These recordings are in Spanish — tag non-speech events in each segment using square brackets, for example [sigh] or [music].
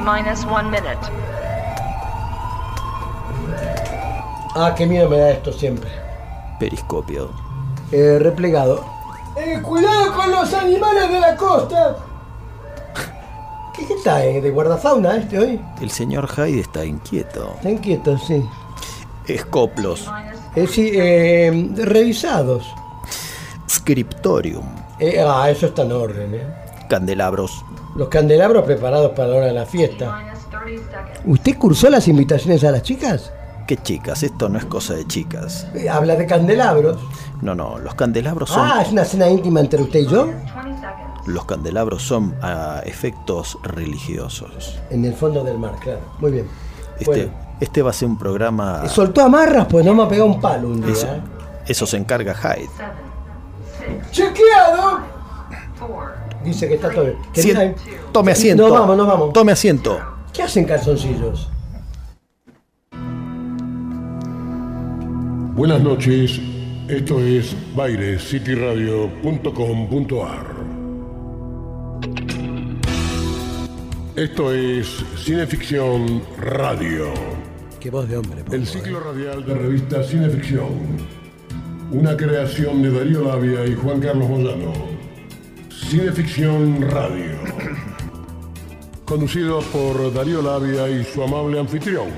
Minus one minute. Ah, qué miedo me da esto siempre. Periscopio. Eh, replegado. Eh, cuidado con los animales de la costa. ¿Qué, qué está? eh? ¿De guardafauna este hoy? El señor Hyde está inquieto. Está inquieto, sí. Escoplos. Eh, sí, eh, revisados. Scriptorium. Eh, ah, eso está en orden, ¿eh? Candelabros. Los candelabros preparados para la hora de la fiesta. Minus 30 seconds. ¿Usted cursó las invitaciones a las chicas? ¿Qué chicas? Esto no es cosa de chicas. Eh, habla de candelabros. No, no, los candelabros son. Ah, es una cena íntima entre usted y yo. 20 seconds. Los candelabros son a efectos religiosos. En el fondo del mar, claro. Muy bien. Este, Bueno, este va a ser un programa. eh, soltó amarras, pues no me ha pegado un palo un día. Eso, ¿eh? eso se encarga Hyde. ¡Chequeado! Dice que está todo bien. Querida, Tome asiento. Nos vamos, nos vamos. Tome asiento. ¿Qué hacen calzoncillos? Buenas noches, esto es bairescityradio.com.ar. Esto es Cineficción Radio, Qué voz de hombre. el ciclo radial de revista Cineficción. Una creación de Darío Labia y Juan Carlos Moyano. Cineficción Radio. Conducidos por Darío Labia y su amable anfitrión.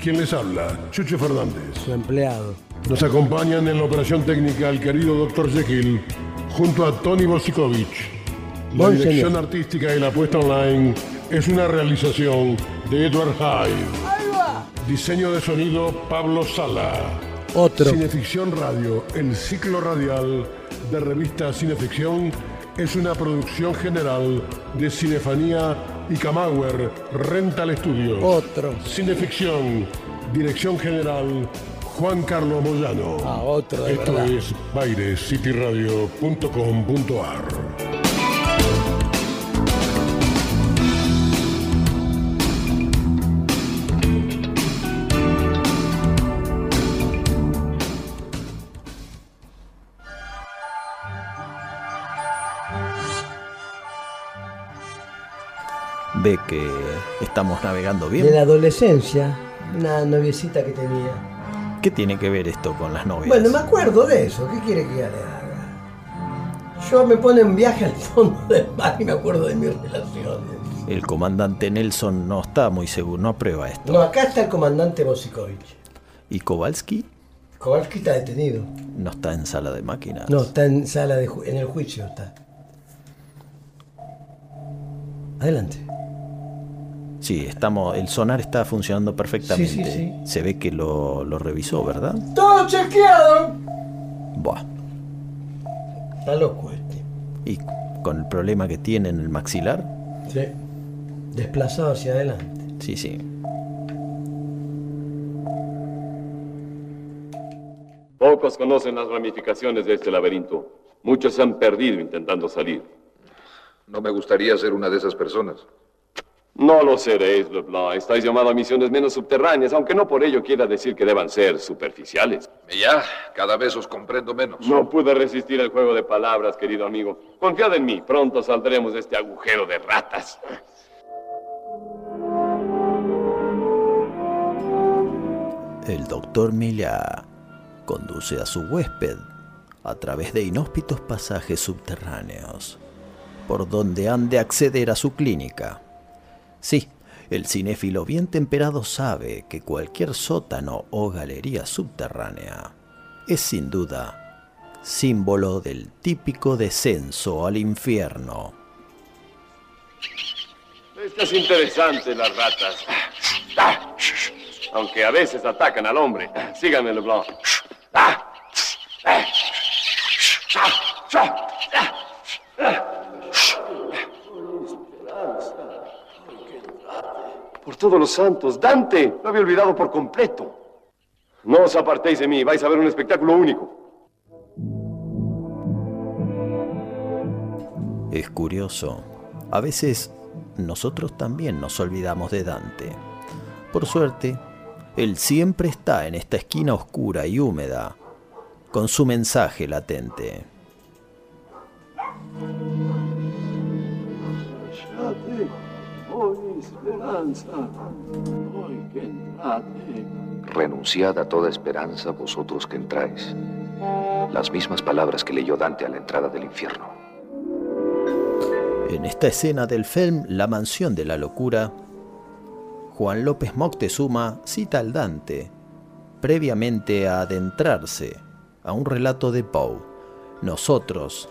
Quien les habla, Chucho Fernández. Su empleado. Nos acompañan en la operación técnica el querido Dr. Jekyll, junto a Tony Bosikovich. La Buen dirección señor. artística y la puesta online es una realización de Edward Hyde. Diseño de sonido Pablo Sala. Otro. Cineficción Radio, el ciclo radial de revista Cineficción, es una producción general de Cinefanía y Camauer Rental Studios. Otro. Cineficción, dirección general Juan Carlos Moyano. Ah, otro de Esto verdad. es bairescityradio.com.ar. Ve que estamos navegando De bien. la adolescencia, una noviecita que tenía. ¿Qué tiene que ver esto con las novias? Bueno, me acuerdo de eso. ¿Qué quiere que ya le haga? Yo me pone en viaje al fondo del mar y me acuerdo de mis relaciones. El comandante Nelson no está muy seguro, no aprueba esto. No, acá está el comandante Bosikovich. ¿Y Kowalski? Kowalski está detenido. No está en sala de máquinas. No, está en sala de ju- en el juicio está. Adelante. Sí, estamos, el sonar está funcionando perfectamente. Sí, sí, sí. Se ve que lo, lo revisó, ¿verdad? Todo chequeado. Buah. Está loco este. Y con el problema que tiene en el maxilar. Sí. Desplazado hacia adelante. Sí, sí. Pocos conocen las ramificaciones de este laberinto. Muchos se han perdido intentando salir. No me gustaría ser una de esas personas. No lo seréis, Leblanc. Estáis llamado a misiones menos subterráneas, aunque no por ello quiera decir que deban ser superficiales. Y ya, cada vez os comprendo menos. No pude resistir el juego de palabras, querido amigo. Confiad en mí, pronto saldremos de este agujero de ratas. El doctor Millá conduce a su huésped a través de inhóspitos pasajes subterráneos, por donde han de acceder a su clínica. Sí, el cinéfilo bien temperado sabe que cualquier sótano o galería subterránea es sin duda símbolo del típico descenso al infierno. Esto es interesante, las ratas. Ah, Aunque a veces atacan al hombre. Síganme, Leblanc. Ah, ah, ah, ah. Por todos los santos, Dante, lo había olvidado por completo. No os apartéis de mí, vais a ver un espectáculo único. Es curioso. A veces nosotros también nos olvidamos de Dante. Por suerte, él siempre está en esta esquina oscura y húmeda, con su mensaje latente. Esperanza, hoy que entrate. Renunciad a toda esperanza vosotros que entráis. Las mismas palabras que leyó Dante a la entrada del infierno. En esta escena del film La mansión de la locura, Juan López Moctezuma cita al Dante, previamente a adentrarse a un relato de Poe. Nosotros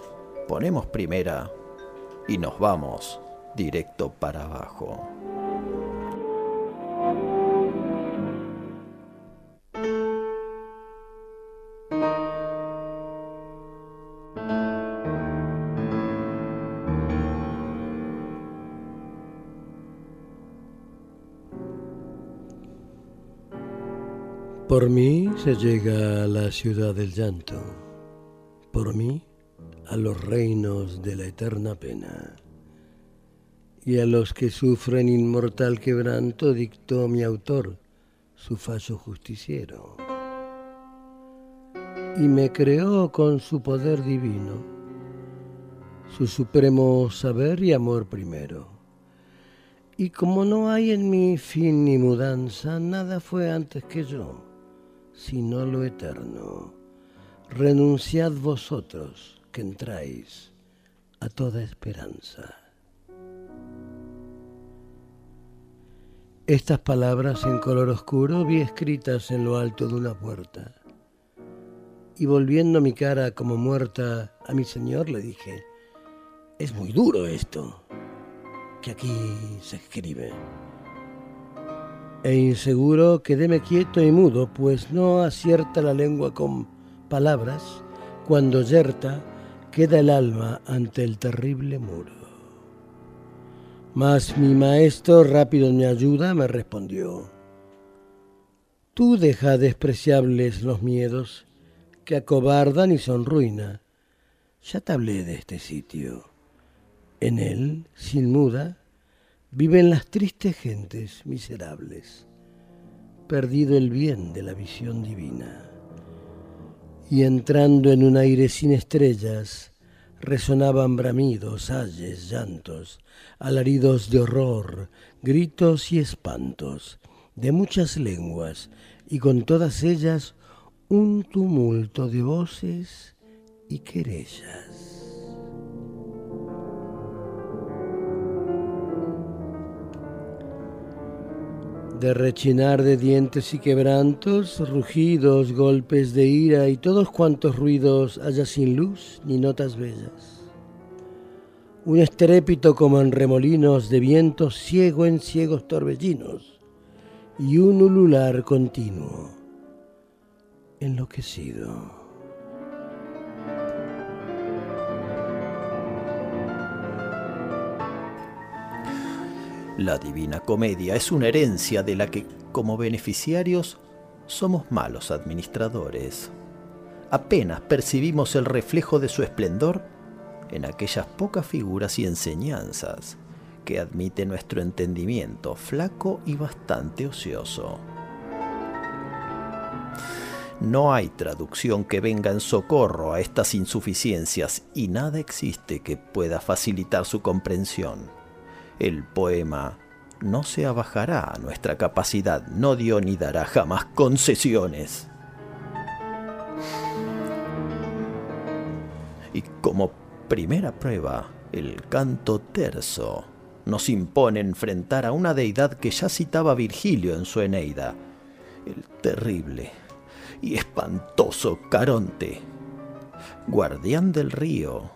ponemos primera y nos vamos directo para abajo. Por mí se llega a la ciudad del llanto. Por mí a los reinos de la eterna pena. Y a los que sufren inmortal quebranto dictó mi autor su fallo justiciero. Y me creó con su poder divino, su supremo saber y amor primero. Y como no hay en mí fin ni mudanza, nada fue antes que yo sino lo eterno. Renunciad vosotros que entráis a toda esperanza. Estas palabras en color oscuro vi escritas en lo alto de una puerta. Y volviendo mi cara como muerta a mi señor le dije, es muy duro esto que aquí se escribe e inseguro quedéme quieto y mudo, pues no acierta la lengua con palabras cuando yerta queda el alma ante el terrible muro. Mas mi maestro, rápido en mi ayuda, me respondió, Tú deja despreciables los miedos que acobardan y son ruina. Ya te hablé de este sitio. En él, sin muda, viven las tristes gentes miserables, perdido el bien de la visión divina. Y entrando en un aire sin estrellas, resonaban bramidos, ayes, llantos, alaridos de horror, gritos y espantos, de muchas lenguas, y con todas ellas un tumulto de voces y querellas. De rechinar de dientes y quebrantos, rugidos, golpes de ira y todos cuantos ruidos haya sin luz ni notas bellas. Un estrépito como en remolinos de viento ciego en ciegos torbellinos y un ulular continuo, enloquecido. La Divina Comedia es una herencia de la que, como beneficiarios, somos malos administradores. Apenas percibimos el reflejo de su esplendor en aquellas pocas figuras y enseñanzas que admite nuestro entendimiento flaco y bastante ocioso. No hay traducción que venga en socorro a estas insuficiencias y nada existe que pueda facilitar su comprensión. El poema no se abajará a nuestra capacidad, no dio ni dará jamás concesiones. Y como primera prueba, el canto terzo nos impone enfrentar a una deidad que ya citaba Virgilio en su Eneida, el terrible y espantoso Caronte, guardián del río,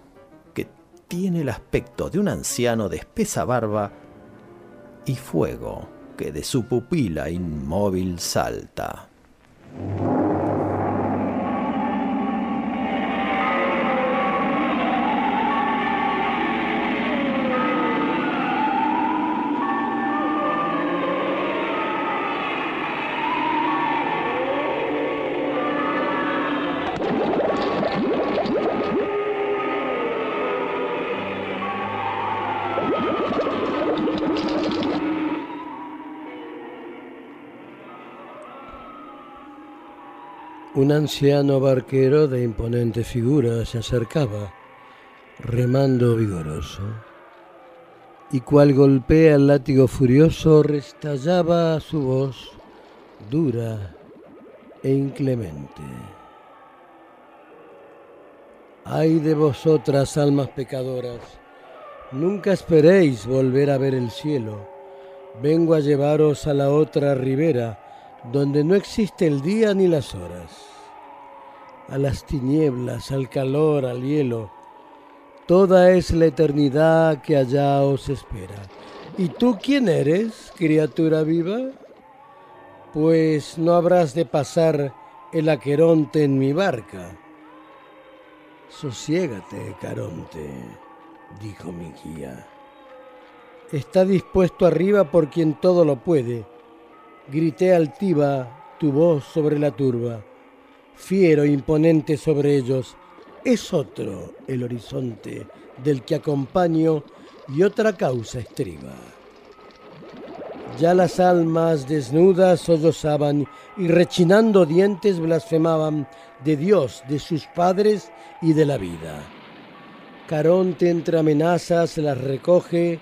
tiene el aspecto de un anciano de espesa barba y fuego que de su pupila inmóvil salta. Un anciano barquero de imponente figura se acercaba, remando vigoroso. y cual golpea el látigo furioso, restallaba su voz dura e inclemente. Ay de vosotras, almas pecadoras, nunca esperéis volver a ver el cielo. Vengo a llevaros a la otra ribera, donde no existe el día ni las horas. A las tinieblas, al calor, al hielo, toda es la eternidad que allá os espera. ¿Y tú quién eres, criatura viva? Pues no habrás de pasar el aqueronte en mi barca. Sosiégate, Caronte, dijo mi guía. Está dispuesto arriba por quien todo lo puede. Grité altiva tu voz sobre la turba, fiero imponente sobre ellos. Es otro el horizonte del que acompaño y otra causa estriba. Ya las almas desnudas sollozaban y rechinando dientes blasfemaban de Dios, de sus padres y de la vida. Caronte entre amenazas las recoge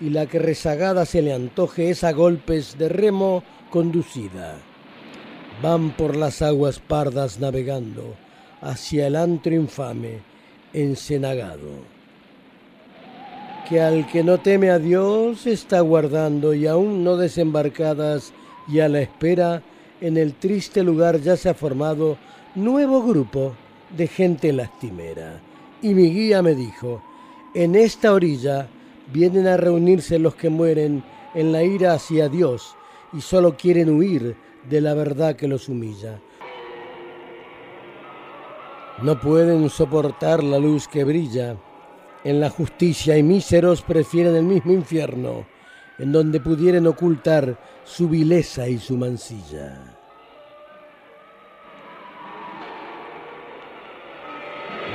y la que rezagada se le antoje es a golpes de remo conducida. Van por las aguas pardas navegando hacia el antro infame encenagado. Que al que no teme a Dios está guardando y aún no desembarcadas y a la espera, en el triste lugar ya se ha formado nuevo grupo de gente lastimera. Y mi guía me dijo, en esta orilla vienen a reunirse los que mueren en la ira hacia Dios y solo quieren huir de la verdad que los humilla. No pueden soportar la luz que brilla en la justicia y míseros prefieren el mismo infierno, en donde pudieran ocultar su vileza y su mancilla.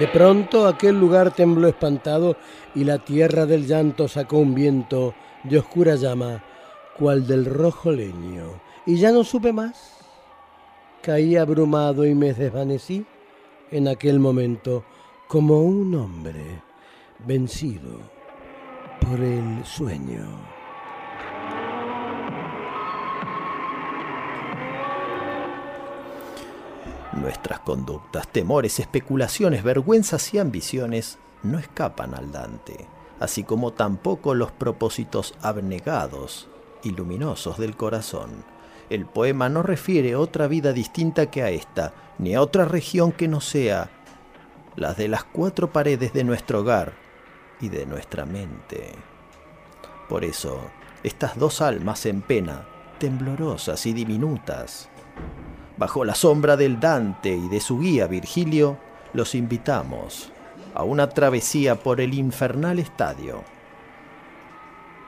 De pronto aquel lugar tembló espantado y la tierra del llanto sacó un viento de oscura llama, cual del rojo leño, y ya no supe más. Caí abrumado y me desvanecí en aquel momento como un hombre vencido por el sueño. Nuestras conductas, temores, especulaciones, vergüenzas y ambiciones no escapan al Dante, así como tampoco los propósitos abnegados y luminosos del corazón. El poema no refiere otra vida distinta que a esta, ni a otra región que no sea las de las cuatro paredes de nuestro hogar y de nuestra mente. Por eso, estas dos almas en pena, temblorosas y diminutas, bajo la sombra del Dante y de su guía Virgilio, los invitamos a una travesía por el infernal estadio.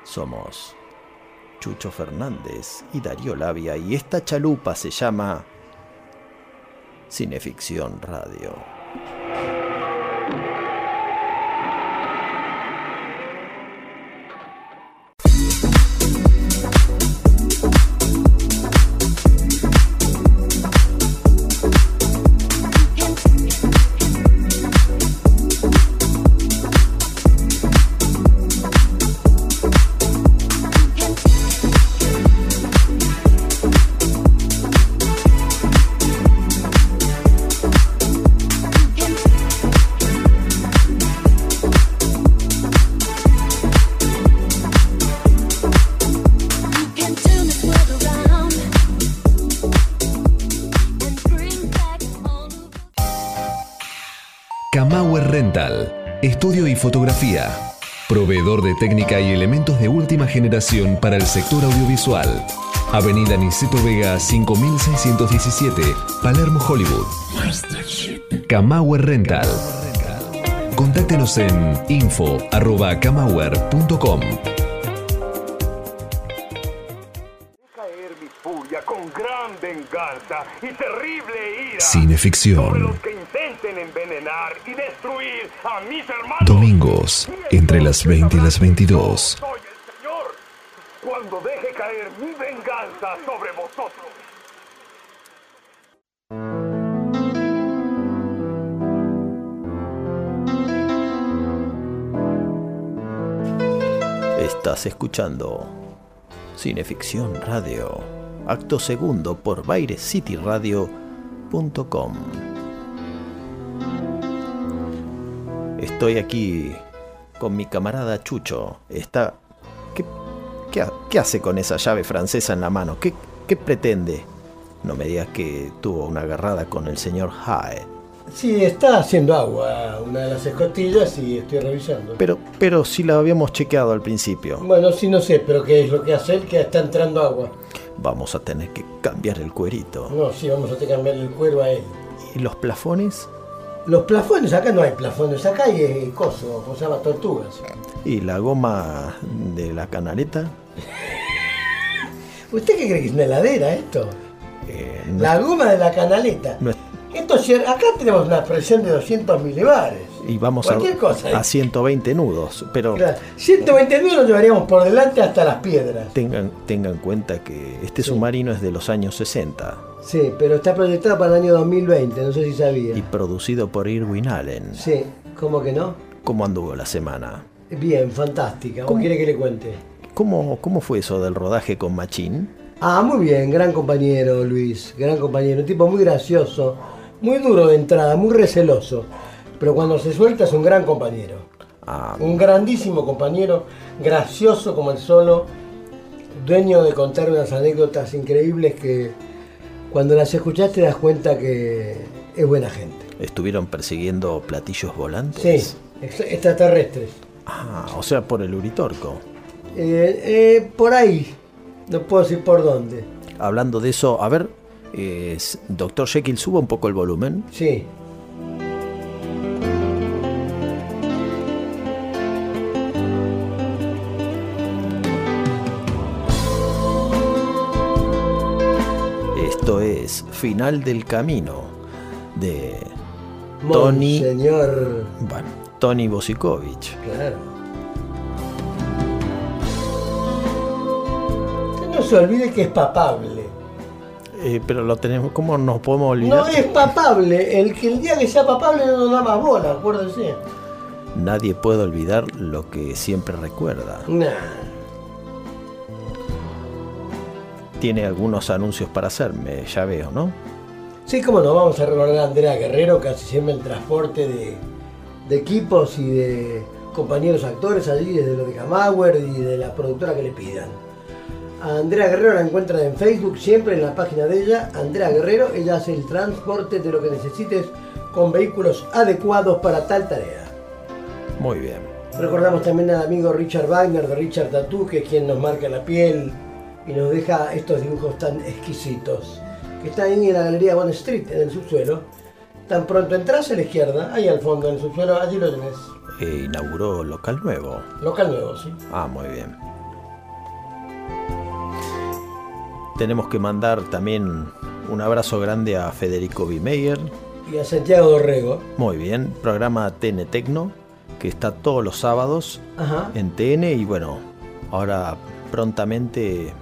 Somos Chucho Fernández y Darío Labia y esta chalupa se llama Cineficción Radio. Kamauer Rental, estudio y fotografía. Proveedor de técnica y elementos de última generación para el sector audiovisual. Avenida Niceto Vega 5617, Palermo, Hollywood. Kamauer Rental. Contáctenos en info.kamauer.com. caer mi furia con gran venganza y terrible ira Cineficción. Y destruir a mis hermanos. Domingos, entre las 20 y las 22. Soy el Señor cuando deje caer mi venganza sobre vosotros. Estás escuchando Cineficción Radio, acto segundo por BaireCityRadio.com. Estoy aquí con mi camarada Chucho. Está. ¿Qué, qué qué hace con esa llave francesa en la mano? ¿Qué, qué pretende? No me digas que tuvo una agarrada con el señor Hae. Sí, está haciendo agua una de las escotillas y estoy revisando. Pero, pero si la habíamos chequeado al principio. Bueno, sí, no sé, pero ¿qué es lo que hace él? Que está entrando agua. Vamos a tener que cambiar el cuerito. No, sí, vamos a tener que cambiarle el cuero a él. ¿Y los plafones? Los plafones, acá no hay plafones, acá hay eh, coso, ¿cómo se llama? Tortugas. ¿Y la goma de la canaleta? [laughs] ¿Usted qué cree que es una heladera esto? Eh, no- La goma de la canaleta. no es- Esto, es cier- acá tenemos una presión de 200 milibares. Y vamos a, a 120 nudos. Pero Claro, 120 nudos llevaríamos por delante hasta las piedras. tengan, tengan en cuenta que este submarino es de los años 60 Sí, pero está proyectado para el año 2020, no sé si sabía. y producido por Irwin Allen. Sí, ¿cómo que no? ¿Cómo anduvo la semana? Bien, fantástica. ¿Cómo ¿Cómo? quiere que le cuente? ¿Cómo, ¿Cómo fue eso del rodaje con Machín? Ah, muy bien, gran compañero Luis, gran compañero, un tipo muy gracioso, muy duro de entrada, muy receloso, pero cuando se suelta es un gran compañero, Ah, un grandísimo compañero, gracioso como el solo, dueño de contar unas anécdotas increíbles que cuando las escuchás te das cuenta que es buena gente. ¿Estuvieron persiguiendo platillos volantes? Sí, ex- extraterrestres. Ah, o sea, por el Uritorco. Eh, eh, por ahí, no puedo decir por dónde. Hablando de eso, a ver, eh, doctor Jekyll, suba un poco el volumen. Sí, es Final del Camino de Tony, señor, bueno, Tony Bosikovich. claro. No se olvide que es papable. Eh, pero lo tenemos, ¿cómo nos podemos olvidar? No es papable. El que el día que sea papable no nos da más bola, acuérdense. Nadie puede olvidar lo que siempre recuerda. Nah. Tiene algunos anuncios para hacerme, ya veo, ¿no? Sí, como no, vamos a recordar a Andrea Guerrero, que hace siempre el transporte de, de equipos y de compañeros actores allí, desde lo de Camauer y de la productora que le pidan. A Andrea Guerrero la encuentran en Facebook, siempre en la página de ella, Andrea Guerrero, ella hace el transporte de lo que necesites con vehículos adecuados para tal tarea. Muy bien. Recordamos también al amigo Richard Wagner de Richard Tattoo, que es quien nos marca la piel y nos deja estos dibujos tan exquisitos. Que está ahí en la galería Bond Street, en el subsuelo. Tan pronto entras a la izquierda, ahí al fondo, en el subsuelo, allí lo tenés. Eh, inauguró local nuevo. Local nuevo, sí. Ah, muy bien. Tenemos que mandar también un abrazo grande a Federico Bimeyer. Y a Santiago Dorrego. Muy bien, programa TN Tecno, que está todos los sábados Ajá. en TN y bueno, ahora prontamente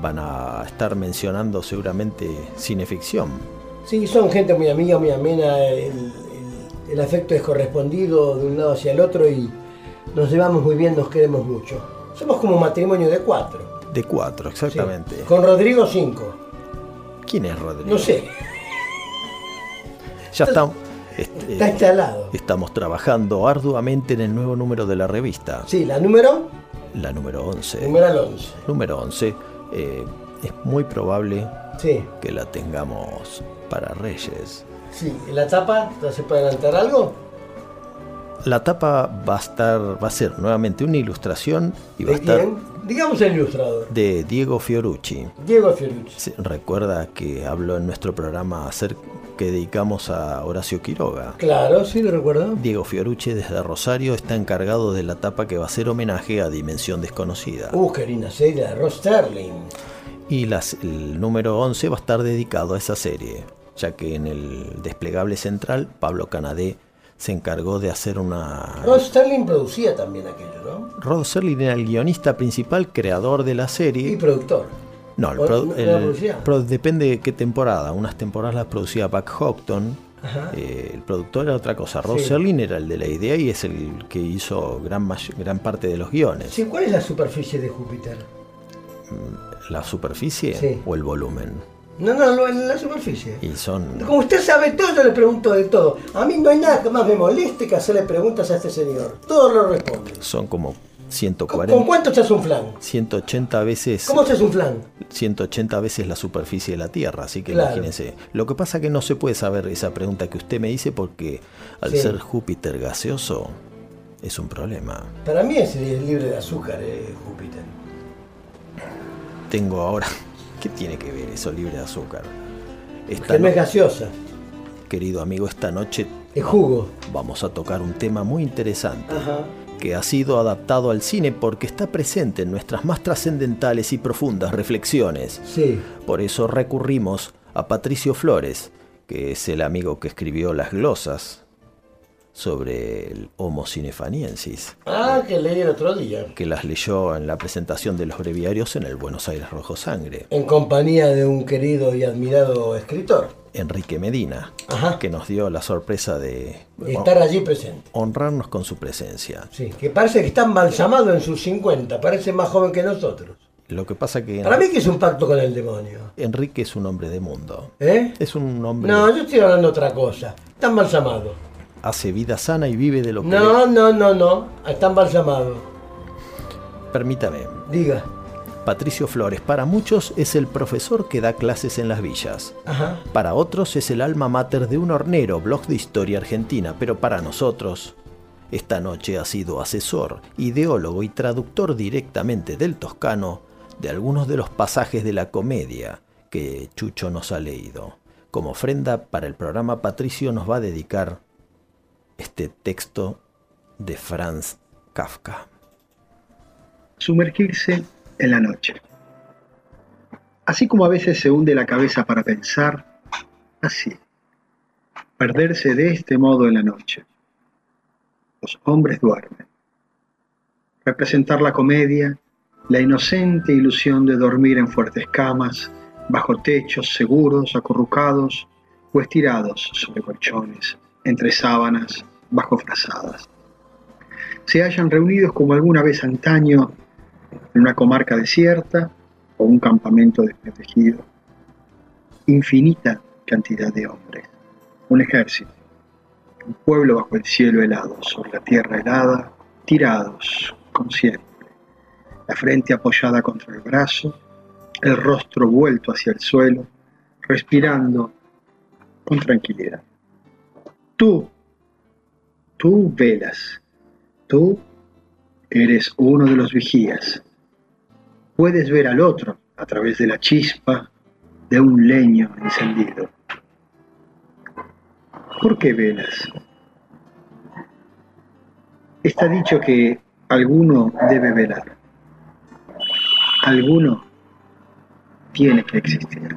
van a estar mencionando seguramente cineficción. Sí, son gente muy amiga, muy amena. El, el- el afecto es correspondido de un lado hacia el otro y nos llevamos muy bien, nos queremos mucho. Somos como un matrimonio de cuatro. De cuatro, sí. exactamente. Con Rodrigo cinco. ¿Quién es Rodrigo? No sé, Ya estamos, este, está instalado. estamos trabajando arduamente en el nuevo número de la revista, Sí, la número, la número 11. número al 11. Número 11. Eh, es muy probable Sí, que la tengamos para Reyes. sí. ¿Y la tapa? ¿Se puede adelantar algo? La tapa va a estar, va a ser nuevamente una ilustración y va a ¿De estar? Digamos el ilustrador. de Diego Fiorucci. Diego Fiorucci. Recuerda que habló en nuestro programa acer- que dedicamos a Horacio Quiroga. Claro, sí, lo recuerdo. Diego Fiorucci desde Rosario está encargado de la tapa que va a ser homenaje a Dimensión Desconocida. Uh, serie de Ross Sterling. Y las- el número 11 va a estar dedicado a esa serie, ya que en el desplegable central Pablo Canadé se encargó de hacer una... Ross Sterling producía también aquello, ¿no? Rod Serling era el guionista principal, creador de la Y serie. productor. No, el ¿O- pro- no el- la producía? pro- depende de qué temporada. Unas temporadas las producía Buck Houghton Eh, el productor era otra cosa. Sí. Serling era el de la idea y es el que hizo gran, gran parte de los guiones. Sí, ¿cuál es la superficie de Júpiter? ¿La superficie Sí. o el volumen? No, no, lo- la superficie. Y son... Como usted sabe todo, yo le pregunto de todo. A mí no hay nada que más me moleste que hacerle preguntas a este señor. Todo lo responde. Son como ¿Con, 140, con cuánto echas un flan? 180 veces... ¿Cómo echas un flan? 180 veces la superficie de la Tierra, así que Claro. imagínense. Lo que pasa que no se puede saber esa pregunta que usted me dice porque al Sí. ser Júpiter gaseoso es un problema. Para mí es, es libre de azúcar, eh, Júpiter. Tengo ahora... ¿Qué tiene que ver eso libre de azúcar? Esta Que no es gaseosa, querido amigo, esta noche es jugo. vamos a tocar un tema muy interesante Ajá. que ha sido adaptado al cine porque está presente en nuestras más trascendentales y profundas reflexiones. Sí. Por eso recurrimos a Patricio Flores, que es el amigo que escribió las glosas sobre el Homo cinefaniensis, Ah, que leí el otro día. que las leyó en la presentación de los breviarios en el Buenos Aires Rojo Sangre. En compañía de un querido y admirado escritor. Enrique Medina, Ajá. que nos dio la sorpresa de Estar allí presente. honrarnos con su presencia. Sí, que parece que está embalsamado en sus 50, parece más joven que nosotros. Lo que pasa que Para mí que es un pacto con el demonio. Enrique es un hombre de mundo. ¿Eh? Es un hombre No, yo estoy hablando de otra cosa. Está embalsamado. Hace vida sana y vive de lo que No, no, no, no. Está embalsamado. Permítame. Diga. Patricio Flores para muchos es el profesor que da clases en las villas. Ajá. Para otros es el alma mater de un hornero, blog de historia argentina, pero para nosotros, esta noche ha sido asesor, ideólogo y traductor directamente del toscano de algunos de los pasajes de la comedia que Chucho nos ha leído. Como ofrenda para el programa, Patricio nos va a dedicar este texto de Franz Kafka. Sumergirse en la noche. Así como a veces se hunde la cabeza para pensar, así. Perderse de este modo en la noche. Los hombres duermen. Representar la comedia, la inocente ilusión de dormir en fuertes camas, bajo techos seguros, acurrucados o estirados sobre colchones, entre sábanas, bajo frazadas. Se hallan reunidos como alguna vez antaño en una comarca desierta o un campamento desprotegido. Infinita cantidad de hombres, un ejército, un pueblo bajo el cielo helado, sobre la tierra helada, tirados, como siempre, la frente apoyada contra el brazo, el rostro vuelto hacia el suelo, respirando con tranquilidad. Tú, tú velas, tú eres uno de los vigías. Puedes ver al otro a través de la chispa de un leño encendido. ¿Por qué velas? Está dicho que alguno debe velar. Alguno tiene que existir.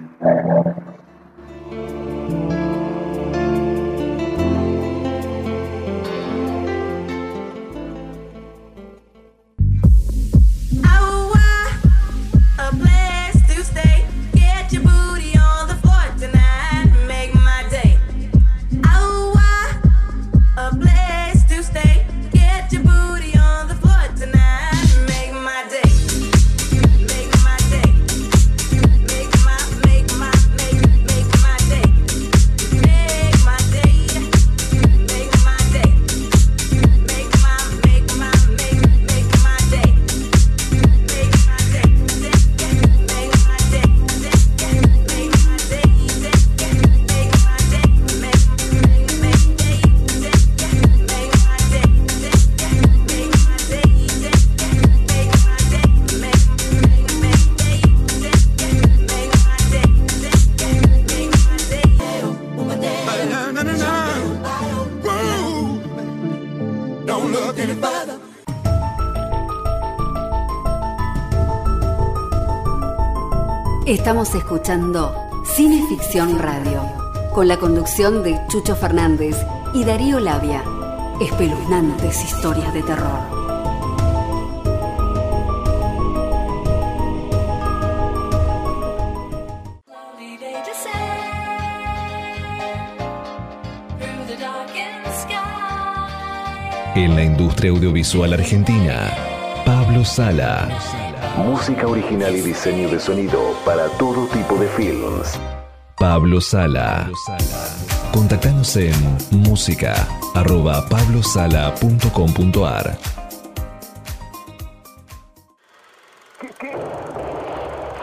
Estamos escuchando Cineficción Radio, con la conducción de Chucho Fernández y Darío Labia. Espeluznantes historias de terror. En la industria audiovisual argentina, Pablo Sala Música original y diseño de sonido para todo tipo de films. Pablo Sala. Contactanos en música arroba pablosala.com.ar.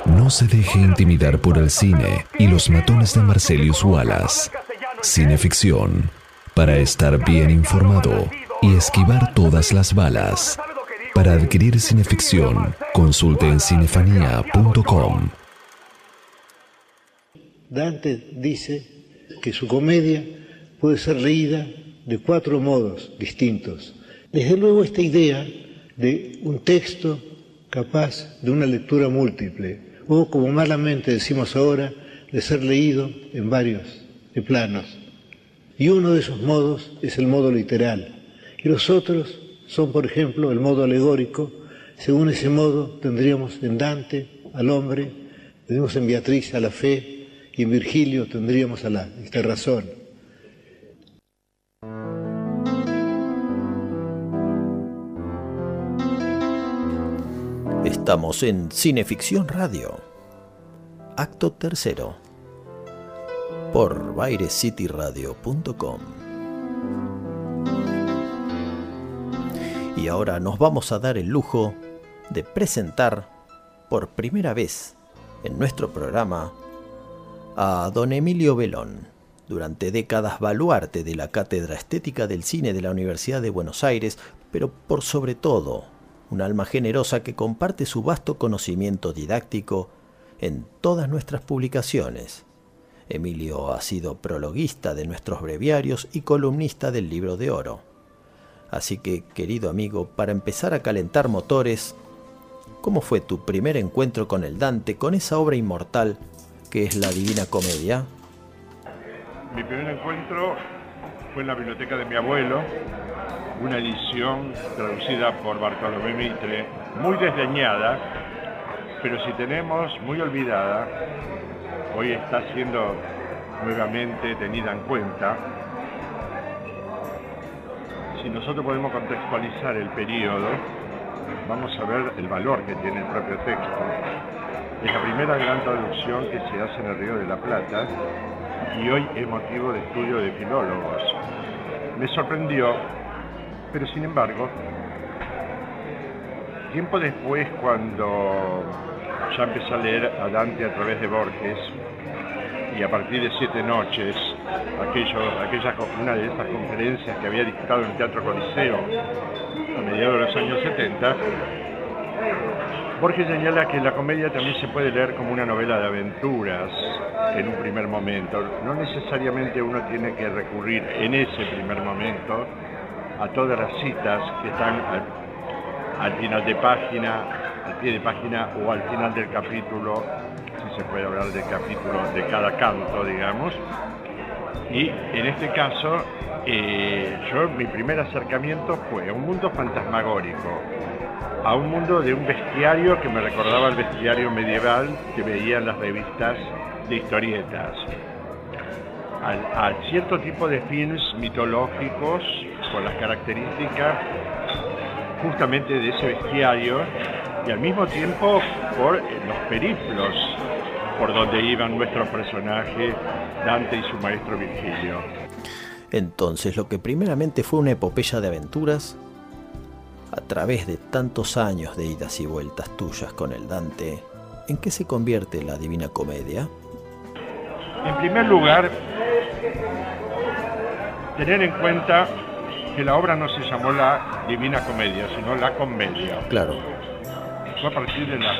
No se deje intimidar por el cine y los matones de Marcelius Wallace. Cineficción. Para estar bien informado y esquivar todas las balas. Para adquirir cineficción, consulte en cinefanía.com. Dante dice que su comedia puede ser leída de cuatro modos distintos. Desde luego esta idea de un texto capaz de una lectura múltiple, o como malamente decimos ahora, de ser leído en varios planos. Y uno de esos modos es el modo literal. Y los otros son, por ejemplo, el modo alegórico. Según ese modo tendríamos en Dante al hombre, tendríamos en Beatriz a la fe y en Virgilio tendríamos a la esta razón. Estamos en Cineficción Radio. Acto tercero. Por bairescityradio.com. Y ahora nos vamos a dar el lujo de presentar por primera vez en nuestro programa a don Emilio Belón, durante décadas baluarte de la Cátedra Estética del Cine de la Universidad de Buenos Aires, pero por sobre todo un alma generosa que comparte su vasto conocimiento didáctico en todas nuestras publicaciones. Emilio ha sido prologuista de nuestros breviarios y columnista del Libro de Oro. Así que, querido amigo, para empezar a calentar motores, ¿cómo fue tu primer encuentro con el Dante, con esa obra inmortal que es la Divina Comedia? Mi primer encuentro fue en la biblioteca de mi abuelo, una edición traducida por Bartolomé Mitre, muy desdeñada, pero si tenemos muy olvidada, hoy está siendo nuevamente tenida en cuenta. Si nosotros podemos contextualizar el periodo, vamos a ver el valor que tiene el propio texto. Es la primera gran traducción que se hace en el Río de la Plata y hoy es motivo de estudio de filólogos. Me sorprendió pero sin embargo, tiempo después, cuando ya empecé a leer a Dante a través de Borges, y a partir de Siete Noches, aquello, aquella, una de esas conferencias que había dictado en el Teatro Coliseo a mediados de los años 70, Borges señala que la comedia también se puede leer como una novela de aventuras en un primer momento. No necesariamente uno tiene que recurrir en ese primer momento a todas las citas que están al, al, final de página, al pie de página o al final del capítulo, si se puede hablar del capítulo de cada canto, digamos. Y en este caso, eh, yo mi primer acercamiento fue a un mundo fantasmagórico, a un mundo de un bestiario que me recordaba el bestiario medieval que veía en las revistas de historietas. A, cierto tipo de films mitológicos con las características justamente de ese bestiario y al mismo tiempo por los periplos por donde iban nuestros personajes, Dante y su maestro Virgilio. Entonces, lo que primeramente fue una epopeya de aventuras, a través de tantos años de idas y vueltas tuyas con el Dante, ¿en qué se convierte la Divina Comedia? En primer lugar, tener en cuenta que la obra no se llamó la Divina Comedia, sino la Comedia. Claro. Fue a partir de las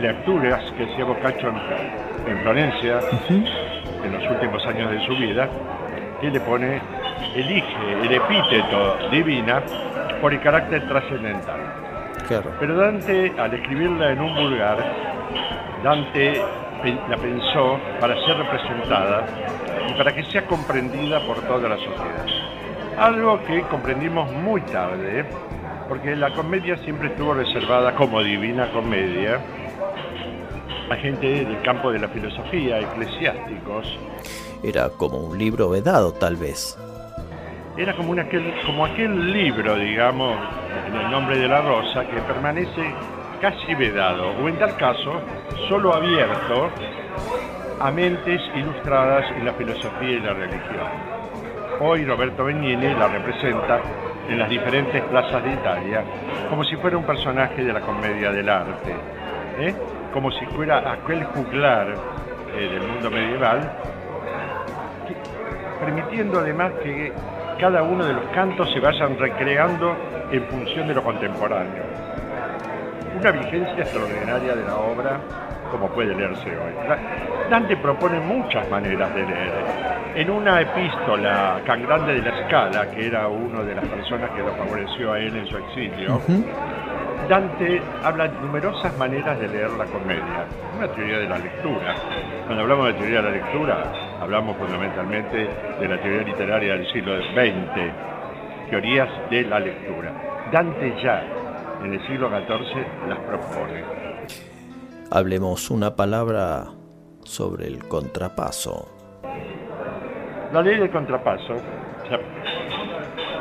lecturas que hacía Boccaccio en, en Florencia uh -huh. en los últimos años de su vida, que le pone, elige el epíteto divina por el carácter trascendental. Claro. Pero Dante, al escribirla en un vulgar, Dante la pensó para ser representada y para que sea comprendida por toda la sociedad. Algo que comprendimos muy tarde, porque la comedia siempre estuvo reservada como divina comedia a gente del campo de la filosofía, eclesiásticos. Era como un libro vedado, tal vez. era como, un aquel, como aquel libro, digamos, en el nombre de la rosa, que permanece casi vedado, o en tal caso, solo abierto a mentes ilustradas en la filosofía y la religión. Hoy Roberto Benigni la representa en las diferentes plazas de Italia como si fuera un personaje de la comedia del arte, ¿eh? Como si fuera aquel juglar eh, del mundo medieval, permitiendo además que cada uno de los cantos se vayan recreando en función de lo contemporáneo. Una vigencia extraordinaria de la obra como puede leerse hoy. Da- Dante propone muchas maneras de leer. En una epístola, Can Grande de la Scala, que era una de las personas que lo favoreció a él en su exilio, Dante habla de numerosas maneras de leer la comedia, una teoría de la lectura. Cuando hablamos de teoría de la lectura, hablamos fundamentalmente de la teoría literaria del siglo XX, teorías de la lectura. Dante ya, en el siglo XIV, las propone. Hablemos una palabra sobre el contrapaso. La ley del contrapaso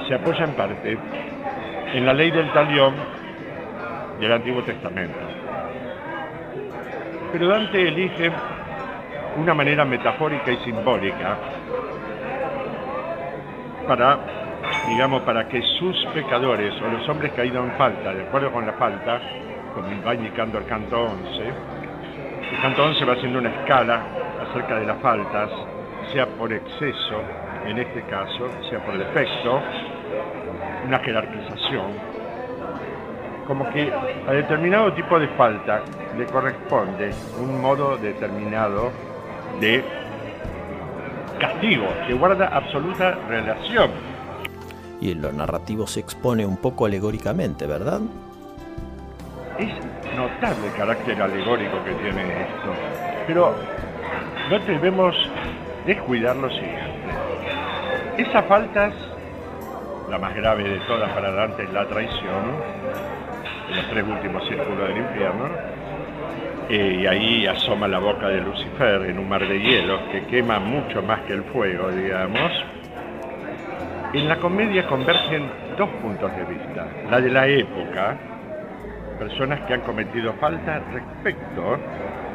se, apoya en parte en la ley del talión del Antiguo Testamento. Pero Dante elige una manera metafórica y simbólica para, digamos, para que sus pecadores o los hombres caídos en falta, de acuerdo con la falta, como va indicando el canto 11, el canto 11 va haciendo una escala acerca de las faltas, sea por exceso, en este caso, sea por defecto, una jerarquización, como que a determinado tipo de falta le corresponde un modo determinado de castigo, que guarda absoluta relación. Y en lo narrativo se expone un poco alegóricamente, ¿verdad? Es notable el carácter alegórico que tiene esto, pero no debemos descuidar lo siguiente. Esas faltas, la más grave de todas para Dante es la traición, los tres últimos círculos del infierno, eh, y ahí asoma la boca de Lucifer en un mar de hielo que quema mucho más que el fuego, digamos. En la comedia convergen dos puntos de vista, la de la época, personas que han cometido falta respecto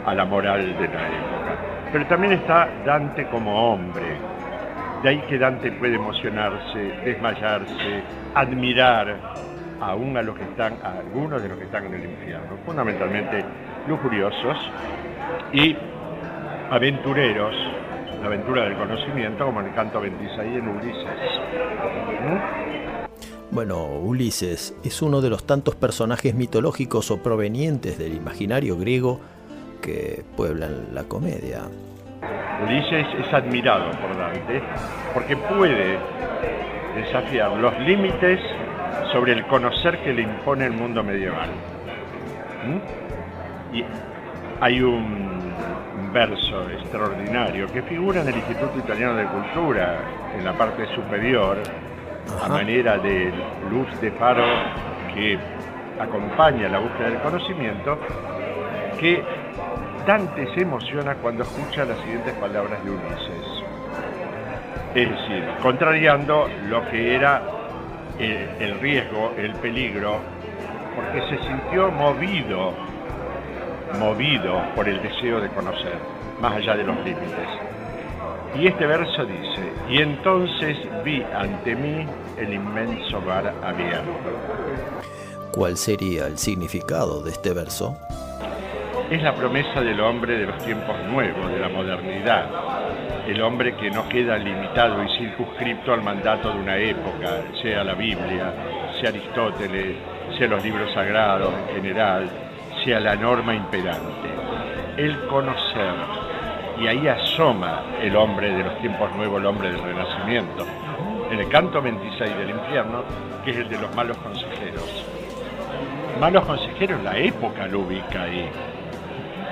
a la moral de la época. Pero también está Dante como hombre. De ahí que Dante puede emocionarse, desmayarse, admirar aún a los que están, a algunos de los que están en el infierno, fundamentalmente lujuriosos y aventureros, la aventura del conocimiento, como en el canto 26 en Ulises. ¿Mm? Bueno, Ulises es uno de los tantos personajes mitológicos o provenientes del imaginario griego que pueblan la comedia. Ulises es admirado por Dante porque puede desafiar los límites sobre el conocer que le impone el mundo medieval. ¿Mm? Y hay un verso extraordinario que figura en el Instituto Italiano de Cultura, en la parte superior, a manera de luz de faro que acompaña la búsqueda del conocimiento, que Dante se emociona cuando escucha las siguientes palabras de Ulises. Es decir, contrariando lo que era el, riesgo, el peligro, porque se sintió movido, movido por el deseo de conocer, más allá de los límites. Y este verso dice, y entonces vi ante mí el inmenso mar abierto. ¿Cuál sería el significado de este verso? Es la promesa del hombre de los tiempos nuevos, de la modernidad. El hombre que no queda limitado y circunscripto al mandato de una época, sea la Biblia, sea Aristóteles, sea los libros sagrados en general, sea la norma imperante. El conocer, y ahí asoma el hombre de los tiempos nuevos, el hombre del renacimiento. En el canto 26 del infierno, que es el de los malos consejeros. Malos consejeros, la época lo ubica ahí.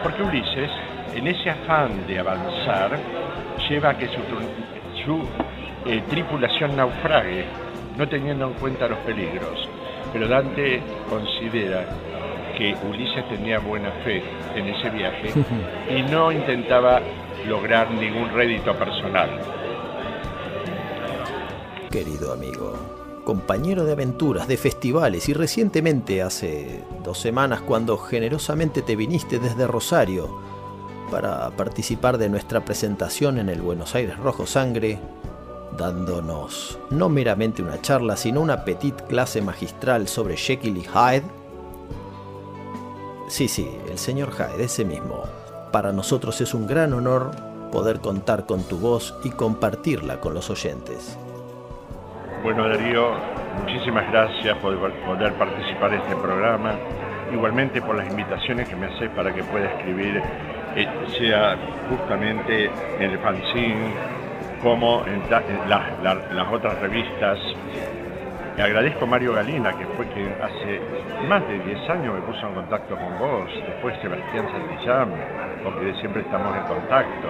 Porque Ulises, en ese afán de avanzar, lleva a que su, eh, tripulación naufrague, no teniendo en cuenta los peligros. Pero Dante considera que Ulises tenía buena fe en ese viaje [laughs] y no intentaba lograr ningún rédito personal. querido amigo, compañero de aventuras, de festivales y recientemente, hace dos semanas, cuando generosamente te viniste desde Rosario para participar de nuestra presentación en el Buenos Aires Rojo Sangre, dándonos no meramente una charla, sino una petit clase magistral sobre Jekyll y Hyde. Sí, sí, el señor Hyde, ese mismo. Para nosotros es un gran honor poder contar con tu voz y compartirla con los oyentes. Bueno, Darío, muchísimas gracias por poder participar en este programa. Igualmente por las invitaciones que me haces para que pueda escribir, eh, sea justamente en el fanzine, como en, las otras revistas. Le agradezco a Mario Galina, que fue quien hace más de 10 años me puso en contacto con vos, después Sebastián Santillán, porque siempre estamos en contacto.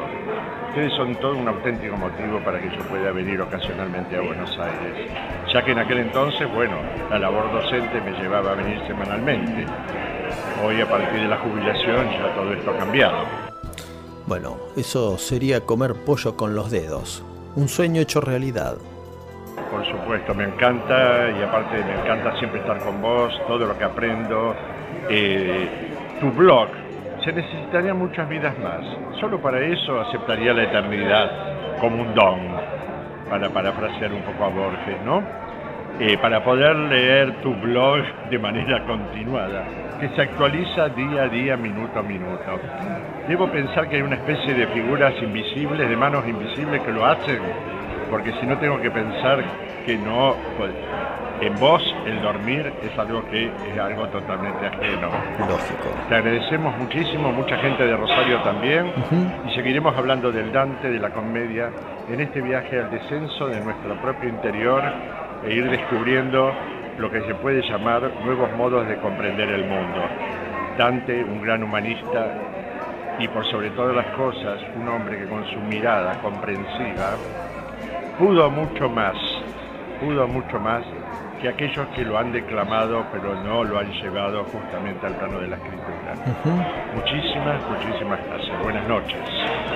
Ustedes son todo un auténtico motivo para que yo pueda venir ocasionalmente a Buenos Aires, ya que en aquel entonces, bueno, la labor docente me llevaba a venir semanalmente. Hoy, a partir de la jubilación, ya todo esto ha cambiado. Bueno, eso sería comer pollo con los dedos. Un sueño hecho realidad. Por supuesto, me encanta y aparte me encanta siempre estar con vos, todo lo que aprendo. Eh, tu blog, se necesitarían muchas vidas más. Solo para eso aceptaría la eternidad como un don, para parafrasear un poco a Borges, ¿no? Eh, para poder leer tu blog de manera continuada, que se actualiza día a día, minuto a minuto. Debo pensar que hay una especie de figuras invisibles, de manos invisibles que lo hacen, porque si no tengo que pensar que no, pues, en vos el dormir es algo que es algo totalmente ajeno. Lógico. Te agradecemos muchísimo, mucha gente de Rosario también, y seguiremos hablando del Dante, de la comedia, en este viaje al descenso de nuestro propio interior e ir descubriendo lo que se puede llamar nuevos modos de comprender el mundo. Dante, un gran humanista, y por sobre todas las cosas, un hombre que con su mirada comprensiva pudo mucho más, pudo mucho más que aquellos que lo han declamado pero no lo han llevado justamente al plano de la escritura. Muchísimas, muchísimas gracias. Buenas noches.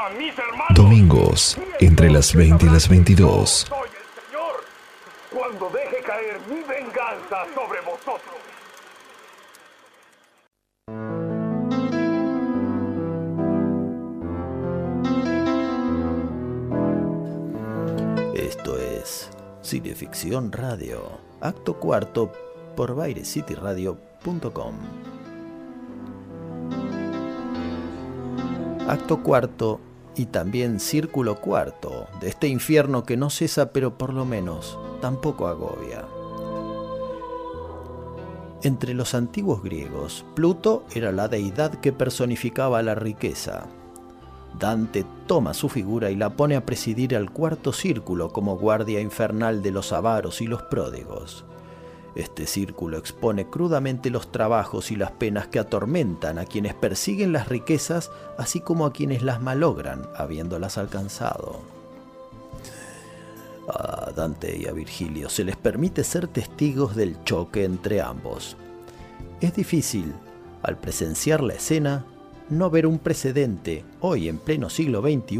mis hermanos. Domingos, entre las 20 y las 22. Soy el Señor cuando deje caer mi venganza sobre vosotros. Esto es Cineficción Radio, acto cuarto por bairecityradio.com. Acto cuarto y también círculo cuarto de este infierno que no cesa pero por lo menos tampoco agobia. Entre los antiguos griegos, Pluto era la deidad que personificaba la riqueza. Dante toma su figura y la pone a presidir al cuarto círculo como guardia infernal de los avaros y los pródigos. Este círculo expone crudamente los trabajos y las penas que atormentan a quienes persiguen las riquezas, así como a quienes las malogran habiéndolas alcanzado. A Dante y a Virgilio se les permite ser testigos del choque entre ambos. Es difícil, al presenciar la escena, no ver un precedente, hoy en pleno siglo XXI,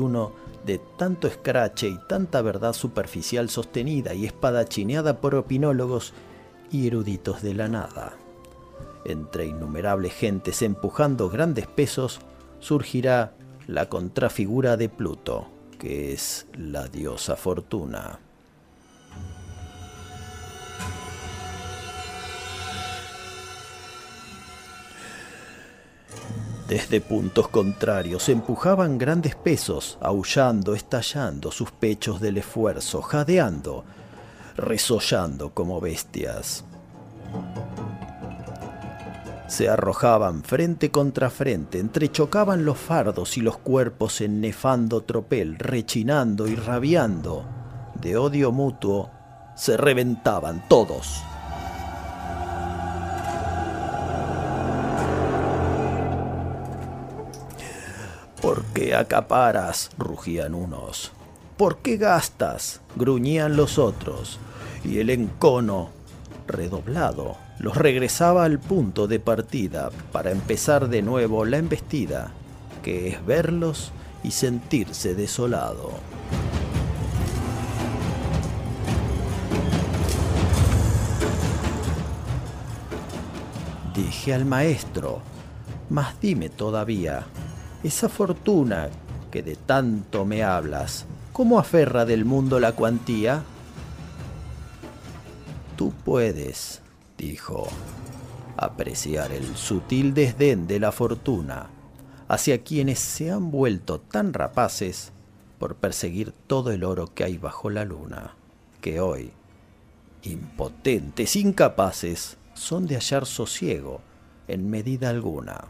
de tanto escrache y tanta verdad superficial sostenida y espadachineada por opinólogos y eruditos de la nada. Entre innumerables gentes empujando grandes pesos, surgirá la contrafigura de Pluto, que es la diosa fortuna. Desde puntos contrarios empujaban grandes pesos, aullando, estallando sus pechos del esfuerzo, jadeando, resollando como bestias. Se arrojaban frente contra frente, entrechocaban los fardos y los cuerpos en nefando tropel, rechinando y rabiando. De odio mutuo, se reventaban todos. ¿Por qué acaparas? rugían unos. ¿Por qué gastas? gruñían los otros. Y el encono, redoblado, los regresaba al punto de partida para empezar de nuevo la embestida, que es verlos y sentirse desolado. Dije al maestro, mas dime todavía, esa fortuna que de tanto me hablas, ¿cómo aferra del mundo la cuantía? Tú puedes, dijo, apreciar el sutil desdén de la fortuna hacia quienes se han vuelto tan rapaces por perseguir todo el oro que hay bajo la luna, que hoy, impotentes, incapaces, son de hallar sosiego en medida alguna.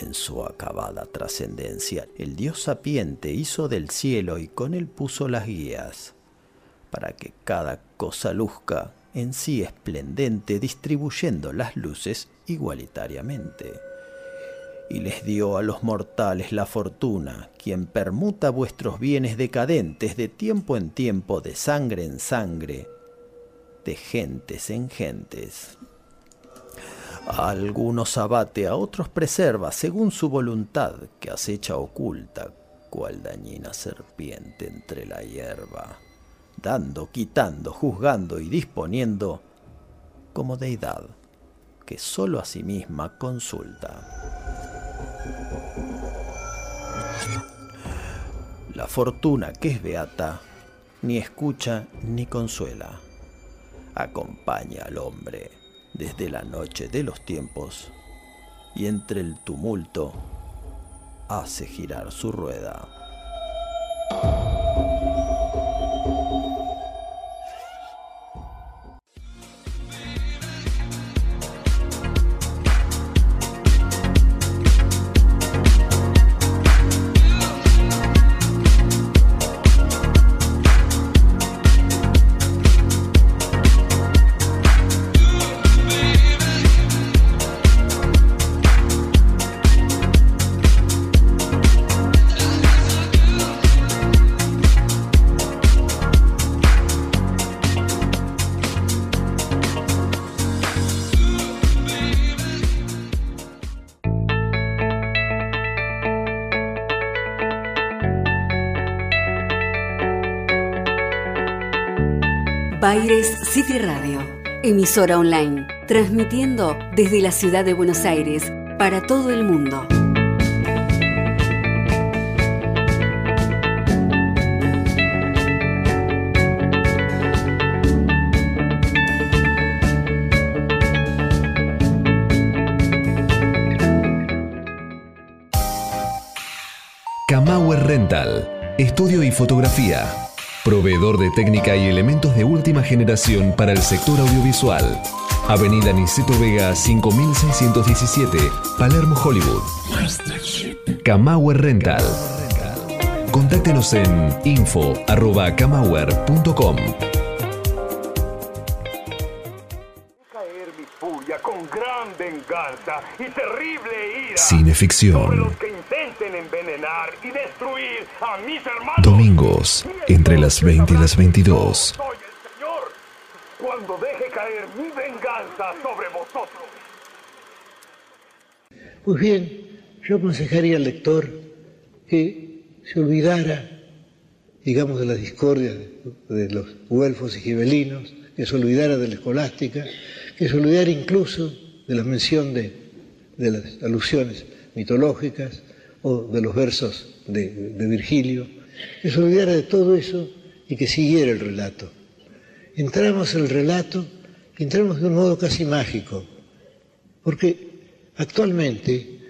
En su acabada trascendencia, el dios sapiente hizo del cielo y con él puso las guías, para que cada cosa luzca en sí esplendente, distribuyendo las luces igualitariamente. Y les dio a los mortales la fortuna, quien permuta vuestros bienes decadentes de tiempo en tiempo, de sangre en sangre, de gentes en gentes. A algunos abate, a otros preserva, según su voluntad, que acecha oculta, cual dañina serpiente entre la hierba, dando, quitando, juzgando y disponiendo, como deidad, que sólo a sí misma consulta. La fortuna que es beata, ni escucha ni consuela, acompaña al hombre desde la noche de los tiempos y entre el tumulto hace girar su rueda. Emisora online, transmitiendo desde la ciudad de Buenos Aires para todo el mundo. Camauer Rental, estudio y fotografía. Proveedor de técnica y elementos de última generación para el sector audiovisual. Avenida Niceto Vega 5617, Palermo, Hollywood. Camauer Rental. Con Contáctenos en info.camauer.com. caer mi furia con gran venganza y terrible ira Cineficción. los que intenten envenenar y destruir a mis hermanos. Domingos, entre las 20 y las 22. Soy el Señor cuando deje caer mi venganza sobre vosotros. Pues bien, yo aconsejaría al lector que se olvidara, digamos, de la discordia de, los güelfos y gibelinos, que se olvidara de la escolástica, que se olvidara incluso de la mención de, de las alusiones mitológicas o de los versos de, de Virgilio, que se olvidara de todo eso y que siguiera el relato. Entramos en el relato entramos de un modo casi mágico, porque actualmente,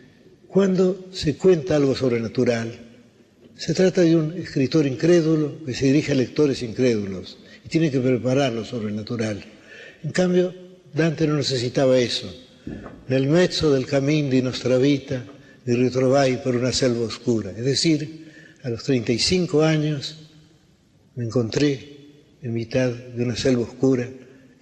cuando se cuenta algo sobrenatural, se trata de un escritor incrédulo que se dirige a lectores incrédulos y tiene que preparar lo sobrenatural. En cambio, Dante no necesitaba eso. Nel mezzo del camino di nostra vita mi ritrovai per una selva oscura. Es decir, a los 35 años me encontré en mitad de una selva oscura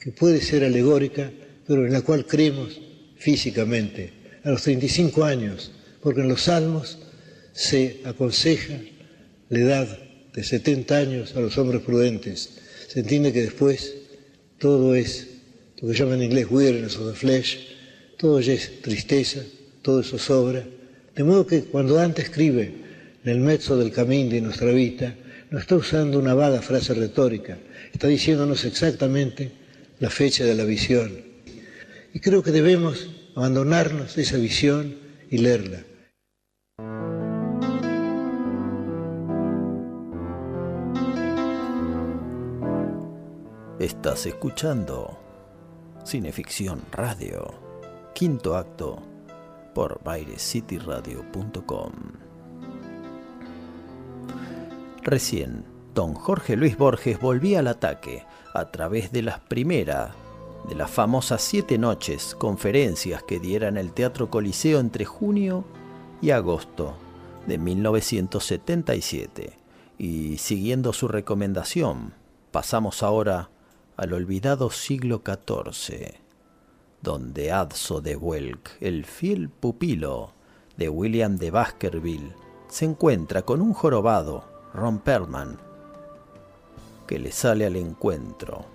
que puede ser alegórica, pero en la cual creemos físicamente. A los 35 años, porque en los salmos se aconseja la edad de 70 años a los hombres prudentes. Se entiende que después todo es lo que llaman en inglés weariness of the flesh, todo ya es tristeza, todo eso sobra. De modo que cuando Dante escribe en el mezzo del camino de nuestra vida, no está usando una vaga frase retórica, está diciéndonos exactamente la fecha de la visión. Y creo que debemos abandonarnos de esa visión y leerla. Estás escuchando Cineficción Radio, quinto acto, por bairescityradio.com. Recién, don Jorge Luis Borges volvía al ataque a través de las primeras de las famosas siete noches conferencias que diera en el Teatro Coliseo entre junio y agosto de 1977. Y siguiendo su recomendación, pasamos ahora al olvidado siglo XIV, donde Adso de Welk, el fiel pupilo de William de Baskerville, se encuentra con un jorobado, Ron Perlman, que le sale al encuentro.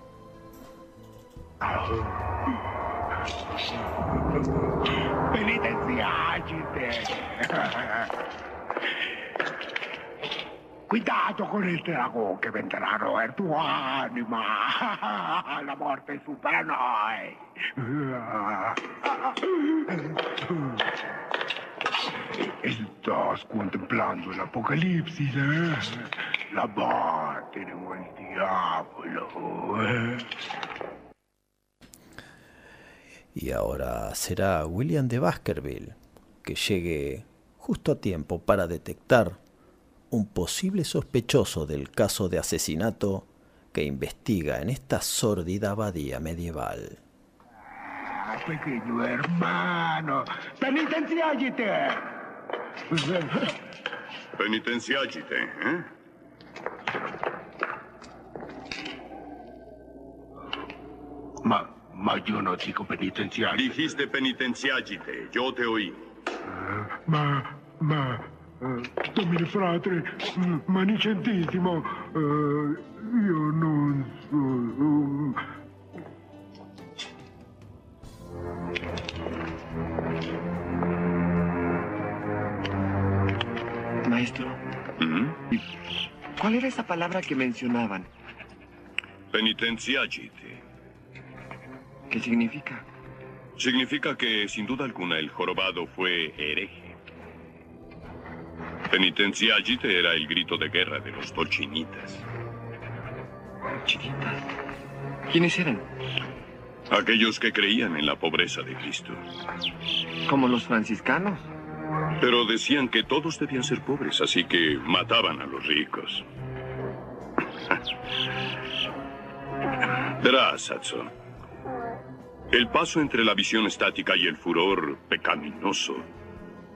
Cuidado con il drago che vendrà a roer tua anima. La morte supera noi. Estás contemplando el apocalipsis, ¿eh? La muerte de el diablo. ¿eh? Y ahora será William de Baskerville que llegue justo a tiempo para detectar un posible sospechoso del caso de asesinato que investiga en esta sórdida abadía medieval. Ah, Pequeño hermano, penitenciagite. Penitenziagite, ¿eh? Ma, ma io non dico penitenziario. Dijiste penitenziagite, yo te oí. Ma, ma, eh, domine fratre, mm, manicentissimo, eh, io non so... ¿cuál era esa palabra que mencionaban? Penitenciagite. ¿Qué significa? Significa que, sin duda alguna, el jorobado fue hereje. Penitenciagite era el grito de guerra de los dolcinitas. ¿Chinitas? ¿Quiénes eran? Aquellos que creían en la pobreza de Cristo. ¿Como los franciscanos? Pero decían que todos debían ser pobres, así que mataban a los ricos. Verás, Hudson. El paso entre la visión estática y el furor pecaminoso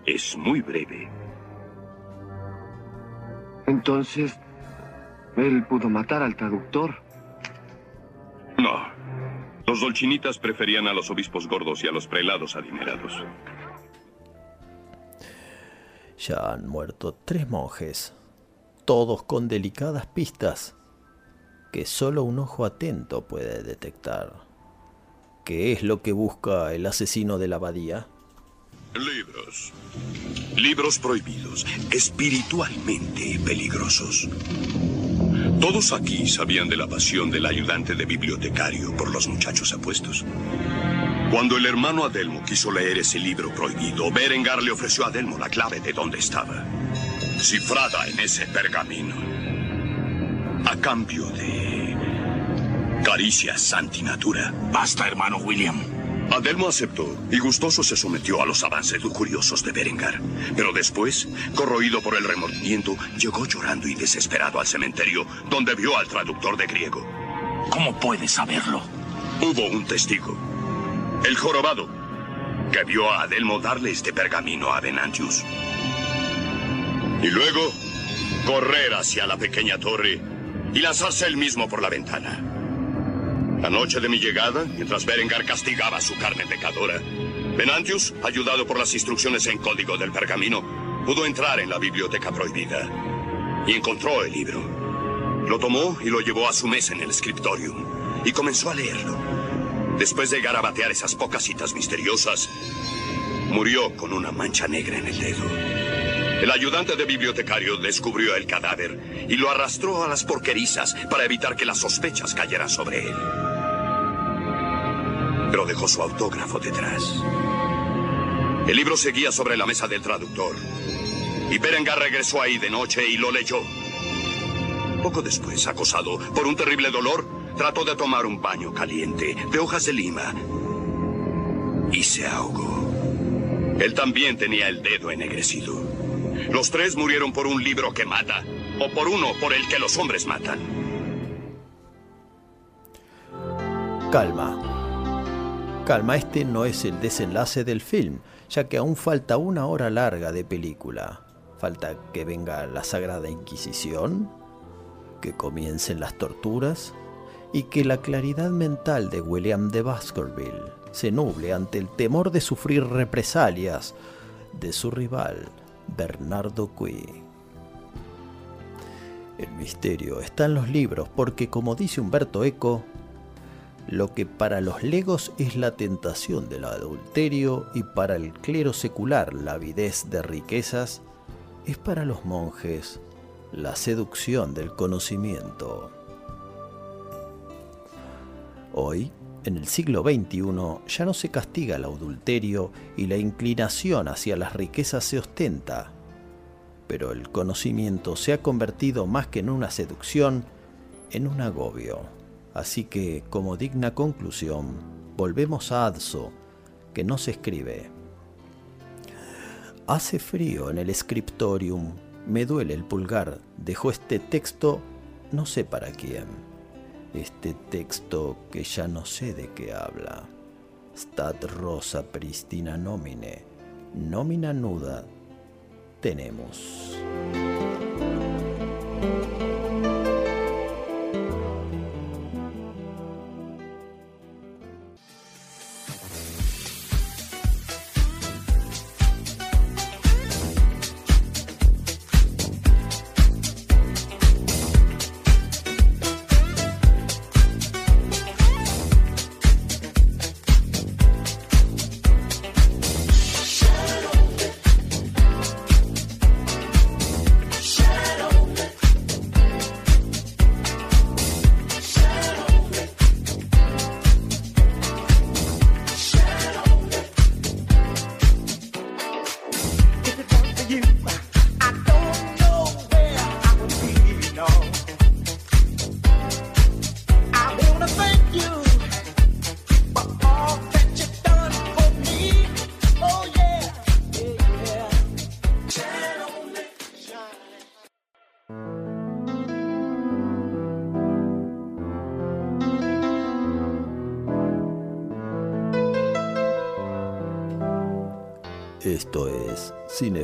es muy breve. Entonces, él pudo matar al traductor. No. Los dolchinitas preferían a los obispos gordos y a los prelados adinerados. Ya han muerto tres monjes, todos con delicadas pistas que solo un ojo atento puede detectar. ¿Qué es lo que busca el asesino de la abadía? Libros. Libros prohibidos, espiritualmente peligrosos. Todos aquí sabían de la pasión del ayudante de bibliotecario por los muchachos apuestos. Cuando el hermano Adelmo quiso leer ese libro prohibido, Berengar le ofreció a Adelmo la clave de dónde estaba, cifrada en ese pergamino, a cambio de caricias antinatura. Basta, hermano William. Adelmo aceptó y gustoso se sometió a los avances lujuriosos de Berengar. Pero después, corroído por el remordimiento, llegó llorando y desesperado al cementerio donde vio al traductor de griego. ¿Cómo puedes saberlo? Hubo un testigo, el jorobado, que vio a Adelmo darle este pergamino a Venantius. Y luego, correr hacia la pequeña torre y lanzarse él mismo por la ventana. La noche de mi llegada, mientras Berengar castigaba su carne pecadora, Venantius, ayudado por las instrucciones en código del pergamino, pudo entrar en la biblioteca prohibida y encontró el libro. Lo tomó y lo llevó a su mesa en el scriptorium y comenzó a leerlo. Después de garabatear esas pocas citas misteriosas, murió con una mancha negra en el dedo. El ayudante de bibliotecario descubrió el cadáver y lo arrastró a las porquerizas para evitar que las sospechas cayeran sobre él. Pero dejó su autógrafo detrás. El libro seguía sobre la mesa del traductor. Y Berengar regresó ahí de noche y lo leyó. Poco después, acosado por un terrible dolor, trató de tomar un baño caliente de hojas de lima y se ahogó. Él también tenía el dedo ennegrecido. Los tres murieron por un libro que mata, o por uno por el que los hombres matan. Calma. Calma, este no es el desenlace del film, ya que aún falta una hora larga de película. Falta que venga la Sagrada Inquisición, que comiencen las torturas y que la claridad mental de William de Baskerville se nuble ante el temor de sufrir represalias de su rival, Bernardo Cui. El misterio está en los libros porque, como dice Humberto Eco, lo que para los legos es la tentación del adulterio y para el clero secular la avidez de riquezas, es para los monjes la seducción del conocimiento. Hoy, en el siglo XXI, ya no se castiga el adulterio y la inclinación hacia las riquezas se ostenta, pero el conocimiento se ha convertido más que en una seducción, en un agobio. Así que, como digna conclusión, volvemos a Adso, que no se escribe. Hace frío en el scriptorium, me duele el pulgar, dejó este texto, no sé para quién. Este texto que ya no sé de qué habla. Stat rosa pristina nomine, nómina nuda tenemos.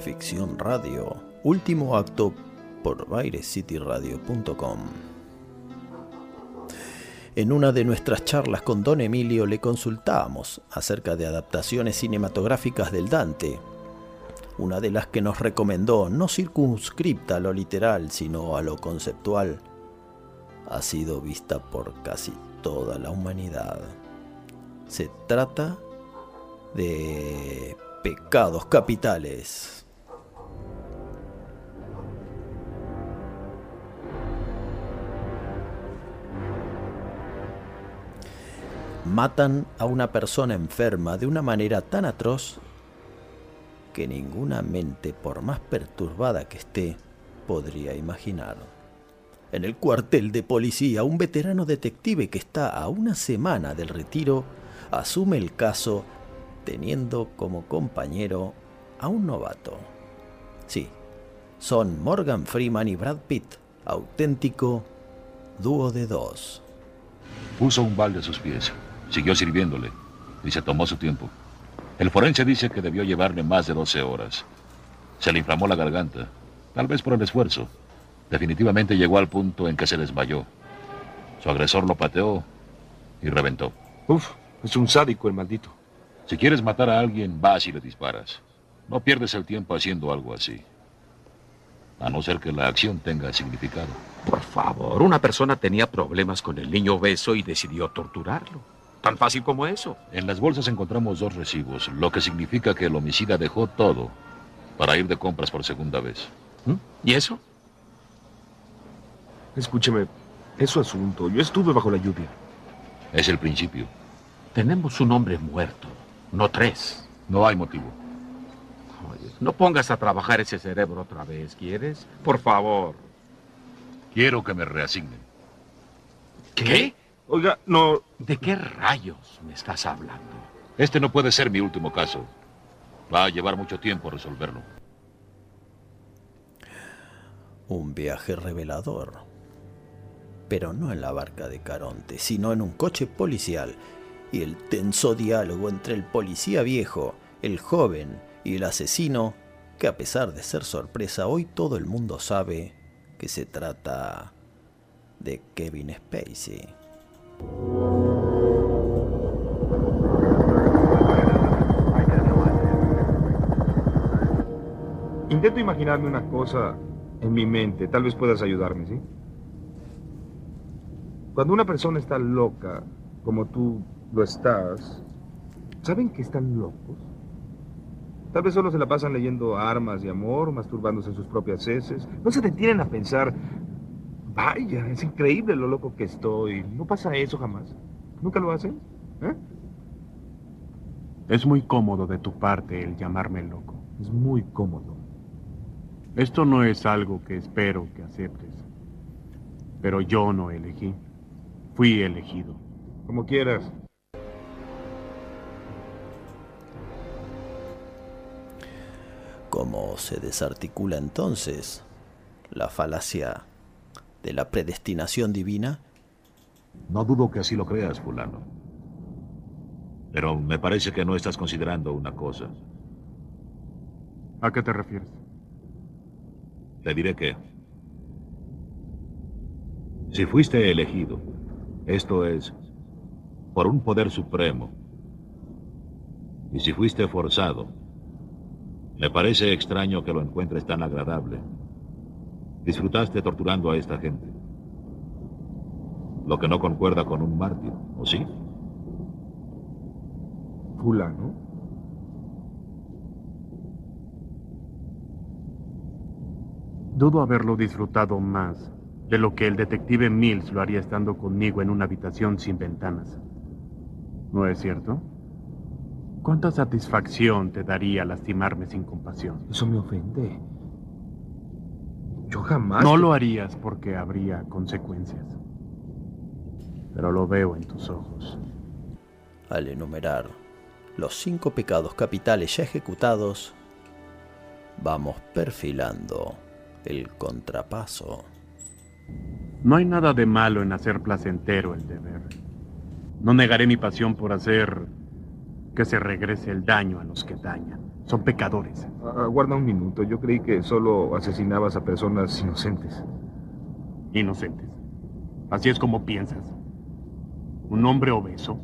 Cineficción Radio, último acto por bairescityradio.com. En una de nuestras charlas con Don Emilio le consultábamos acerca de adaptaciones cinematográficas del Dante, una de las que nos recomendó, no circunscripta a lo literal, sino a lo conceptual, ha sido vista por casi toda la humanidad. Se trata de pecados capitales. Matan a una persona enferma de una manera tan atroz que ninguna mente, por más perturbada que esté, podría imaginar. En el cuartel de policía, un veterano detective que está a una semana del retiro asume el caso teniendo como compañero a un novato. Sí, son Morgan Freeman y Brad Pitt, auténtico dúo de dos. Puso un balde a sus pies, siguió sirviéndole y se tomó su tiempo. El forense dice que debió llevarle más de 12 horas. Se le inflamó la garganta, tal vez por el esfuerzo. Definitivamente llegó al punto en que se desmayó. Su agresor lo pateó y reventó. Uf, es un sádico el maldito. Si quieres matar a alguien, vas y le disparas. No pierdes el tiempo haciendo algo así. A no ser que la acción tenga significado. Por favor, una persona tenía problemas con el niño obeso y decidió torturarlo. Tan fácil como eso. En las bolsas encontramos dos recibos, lo que significa que el homicida dejó todo para ir de compras por segunda vez. ¿Mm? ¿Y eso? Escúcheme, es su asunto. Yo estuve bajo la lluvia. Es el principio. Tenemos un hombre muerto, no tres. No hay motivo. Oye, no pongas a trabajar ese cerebro otra vez, ¿quieres? Por favor. Quiero que me reasignen. ¿Qué? Oiga, no... ¿De qué rayos me estás hablando? Este no puede ser mi último caso. Va a llevar mucho tiempo resolverlo. Un viaje revelador. Pero no en la barca de Caronte, sino en un coche policial. Y el tenso diálogo entre el policía viejo, el joven y el asesino, que a pesar de ser sorpresa, hoy todo el mundo sabe que se trata de Kevin Spacey. Intento imaginarme una cosa en mi mente. Tal vez puedas ayudarme, ¿sí? Cuando una persona está loca, como tú lo estás, ¿saben que están locos? Tal vez solo se la pasan leyendo armas y amor, masturbándose en sus propias heces. No se detienen a pensar, vaya, es increíble lo loco que estoy. No pasa eso jamás. ¿Nunca lo hacen? ¿Eh? Es muy cómodo de tu parte el llamarme loco. Es muy cómodo. Esto no es algo que espero que aceptes. Pero yo no elegí. Fui elegido. Como quieras. ¿Cómo se desarticula entonces la falacia de la predestinación divina? No dudo que así lo creas, fulano. Pero me parece que no estás considerando una cosa. ¿A qué te refieres? Te diré que... Si fuiste elegido, esto es, por un poder supremo, y si fuiste forzado, me parece extraño que lo encuentres tan agradable. Disfrutaste torturando a esta gente. Lo que no concuerda con un mártir, ¿o sí? Fulano. Dudo haberlo disfrutado más de lo que el detective Mills lo haría estando conmigo en una habitación sin ventanas. ¿No es cierto? ¿Cuánta satisfacción te daría lastimarme sin compasión? Eso me ofende. Yo jamás... No lo harías porque habría consecuencias. Pero lo veo en tus ojos. Al enumerar los cinco pecados capitales ya ejecutados, vamos perfilando el contrapaso. No hay nada de malo en hacer placentero el deber. No negaré mi pasión por hacer que se regrese el daño a los que dañan. Son pecadores. Ah, Aguarda un minuto. Yo creí que solo asesinabas a personas inocentes. Inocentes. Así es como piensas. Un hombre obeso.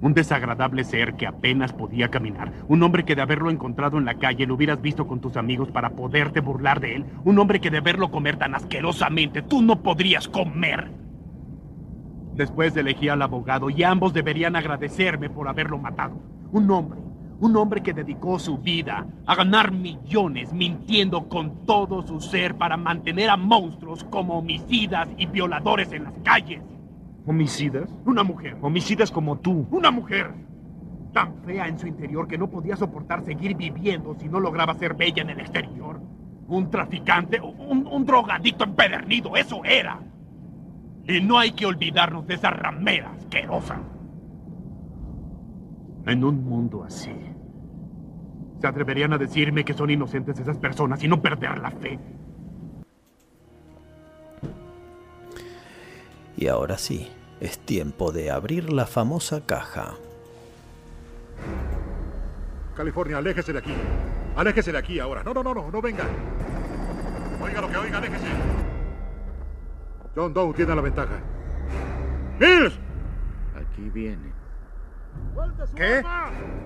Un desagradable ser que apenas podía caminar. Un hombre que de haberlo encontrado en la calle lo hubieras visto con tus amigos para poderte burlar de él. Un hombre que de verlo comer tan asquerosamente tú no podrías comer. Después elegí al abogado y ambos deberían agradecerme por haberlo matado. Un hombre, un hombre que dedicó su vida a ganar millones mintiendo con todo su ser para mantener a monstruos como homicidas y violadores en las calles. ¿Homicidas? Una mujer. Homicidas como tú. Una mujer. Tan fea en su interior que no podía soportar seguir viviendo si no lograba ser bella en el exterior. Un traficante, un, un drogadicto empedernido, eso era. Y no hay que olvidarnos de esa ramera asquerosa. En un mundo así, ¿se atreverían a decirme que son inocentes esas personas y no perder la fe? Y ahora sí, es tiempo de abrir la famosa caja. California, aléjese de aquí. Aléjese de aquí ahora. No, no, no, no, no venga. Oiga lo que oiga, aléjese. John Doe tiene la ventaja. ¡Mills! Aquí viene. ¿Qué?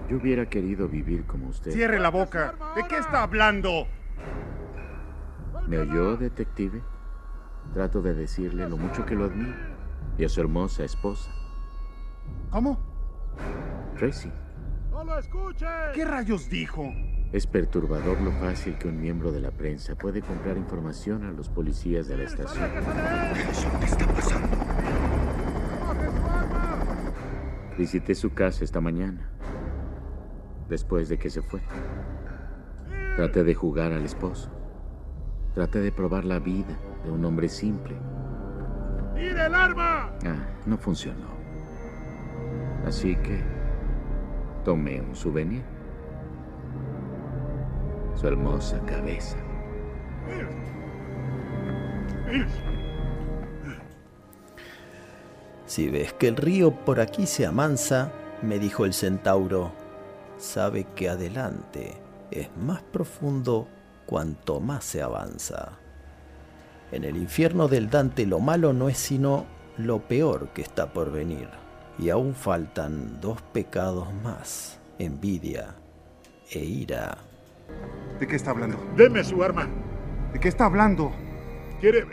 Yo hubiera querido vivir como usted. Cierre la boca. ¿De qué está hablando? ¿Me oyó, detective? Trato de decirle lo mucho que lo admiro. Y a su hermosa esposa, ¿Cómo? Tracy. ¡No lo escuche! ¿Qué rayos dijo? Es perturbador lo fácil que un miembro de la prensa puede comprar información a los policías de la estación. ¿Qué está pasando? Visité su casa esta mañana. Después de que se fue. Traté de jugar al esposo. Traté de probar la vida de un hombre simple. ¡Tire el arma! Ah, no funcionó. Así que tomé un souvenir. Su hermosa cabeza. Si ves que el río por aquí se amansa, me dijo el centauro, sabe que adelante es más profundo cuanto más se avanza. En el infierno del Dante lo malo no es sino lo peor que está por venir, y aún faltan dos pecados más, envidia e ira. ¿De qué está hablando? Deme su arma. ¿De qué está hablando? ¿Quiere...?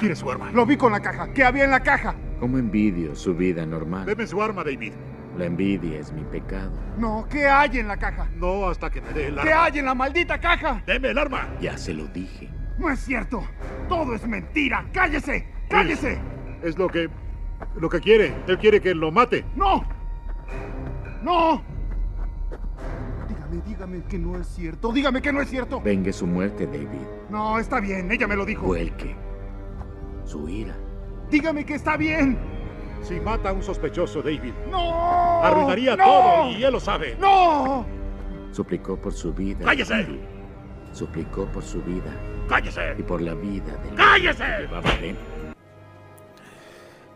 Tire su arma. Lo vi con la caja. ¿Qué había en la caja? ¿Cómo envidio su vida normal? Deme su arma, David. La envidia es mi pecado. No, ¿qué hay en la caja? No, hasta que me dé el arma. ¿Qué hay en la maldita caja? Deme el arma. Ya se lo dije. No es cierto. Todo es mentira. ¡Cállese! ¡Cállese! Es lo que... lo que quiere. Él quiere que lo mate. ¡No! ¡No! Dígame, dígame que no es cierto. Dígame que no es cierto. Vengue su muerte, David. No, está bien. Ella me lo dijo. Vuelque. Su ira. Dígame que está bien. Si mata a un sospechoso, David. ¡No! Arruinaría ¡No! todo, y él lo sabe. ¡No! Suplicó por su vida. ¡Cállese! David. Suplicó por su vida. ¡Cállese! Y por la vida de ¡Cállese! llevaba dentro.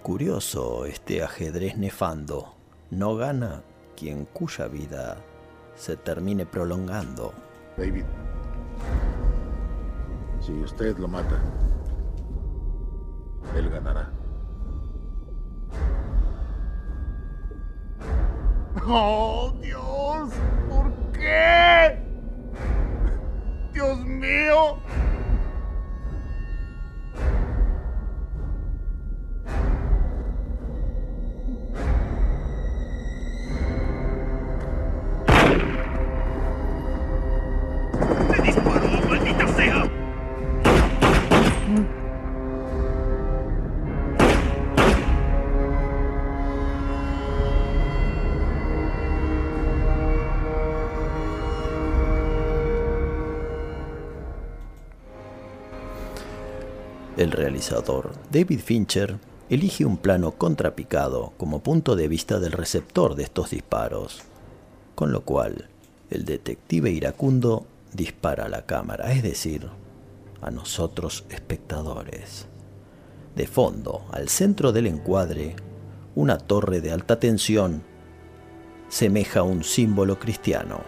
Curioso este ajedrez nefando. No gana quien cuya vida se termine prolongando. David. Si usted lo mata, él ganará. ¡Oh, Dios! ¿Por qué? ¡Dios mío! El realizador, David Fincher, elige un plano contrapicado como punto de vista del receptor de estos disparos, con lo cual el detective iracundo dispara a la cámara, es decir, a nosotros espectadores. De fondo, al centro del encuadre, una torre de alta tensión semeja un símbolo cristiano.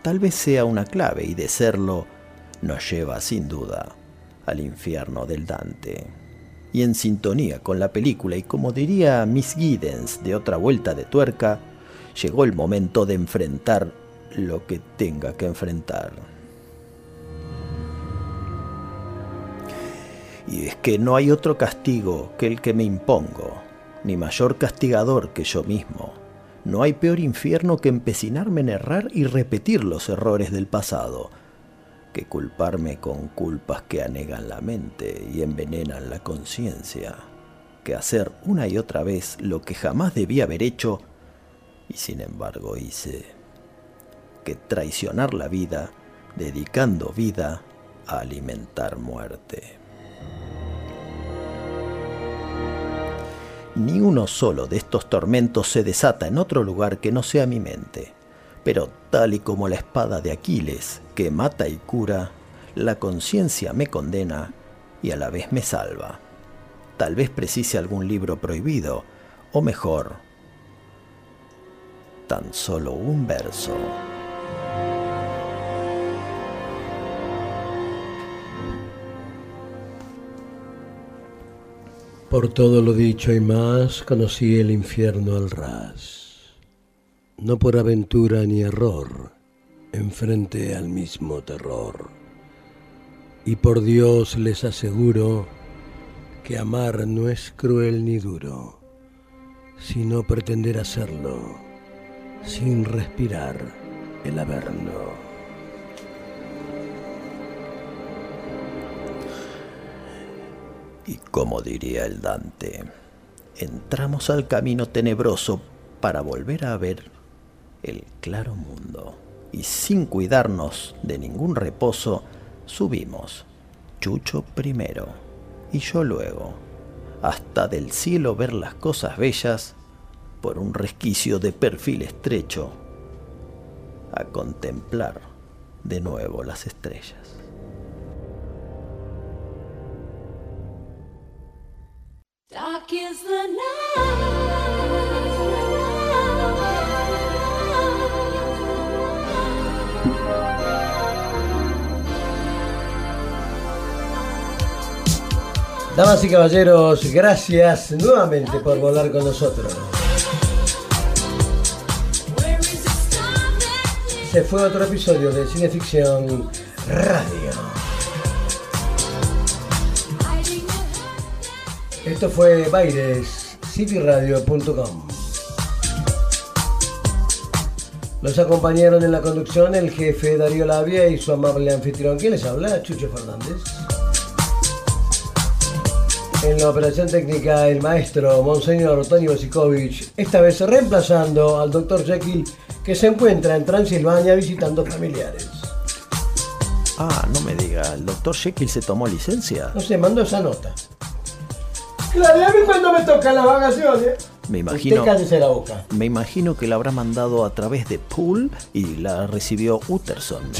tal vez sea una clave y de serlo nos lleva sin duda al infierno del Dante. Y en sintonía con la película y como diría Miss Giddens de otra vuelta de tuerca, llegó el momento de enfrentar lo que tenga que enfrentar. Y es que no hay otro castigo que el que me impongo, ni mayor castigador que yo mismo. No hay peor infierno que empecinarme en errar y repetir los errores del pasado, que culparme con culpas que anegan la mente y envenenan la conciencia, que hacer una y otra vez lo que jamás debía haber hecho y sin embargo hice, que traicionar la vida dedicando vida a alimentar muerte. Ni uno solo de estos tormentos se desata en otro lugar que no sea mi mente. Pero tal y como la espada de Aquiles, que mata y cura, la conciencia me condena y a la vez me salva. Tal vez precise algún libro prohibido, o mejor, tan solo un verso. Por todo lo dicho y más, conocí el infierno al ras. No por aventura ni error, enfrente al mismo terror. Y por Dios les aseguro que amar no es cruel ni duro, sino pretender hacerlo sin respirar el averno. Y como diría el Dante, entramos al camino tenebroso para volver a ver el claro mundo. Y sin cuidarnos de ningún reposo, subimos, Chucho primero y yo luego, hasta del cielo ver las cosas bellas por un resquicio de perfil estrecho, a contemplar de nuevo las estrellas. Damas y caballeros, gracias nuevamente por volar con nosotros. Se fue otro episodio de Cineficción Radio. Esto fue Baires, cityradio.com. Los acompañaron en la conducción el jefe Darío Labia y su amable anfitrión. ¿Quién les habla? Chucho Fernández. En la operación técnica, el maestro Monseñor Tony Bosikovich, esta vez reemplazando al doctor Jekyll, que se encuentra en Transilvania visitando familiares. Ah, no me diga, ¿el doctor Jekyll se tomó licencia? No sé, mandó esa nota. Claro, a mí cuando me tocan las vacaciones. Me imagino, Usted la boca. me imagino que la habrá mandado a través de Pool y la recibió Utterson. [laughs]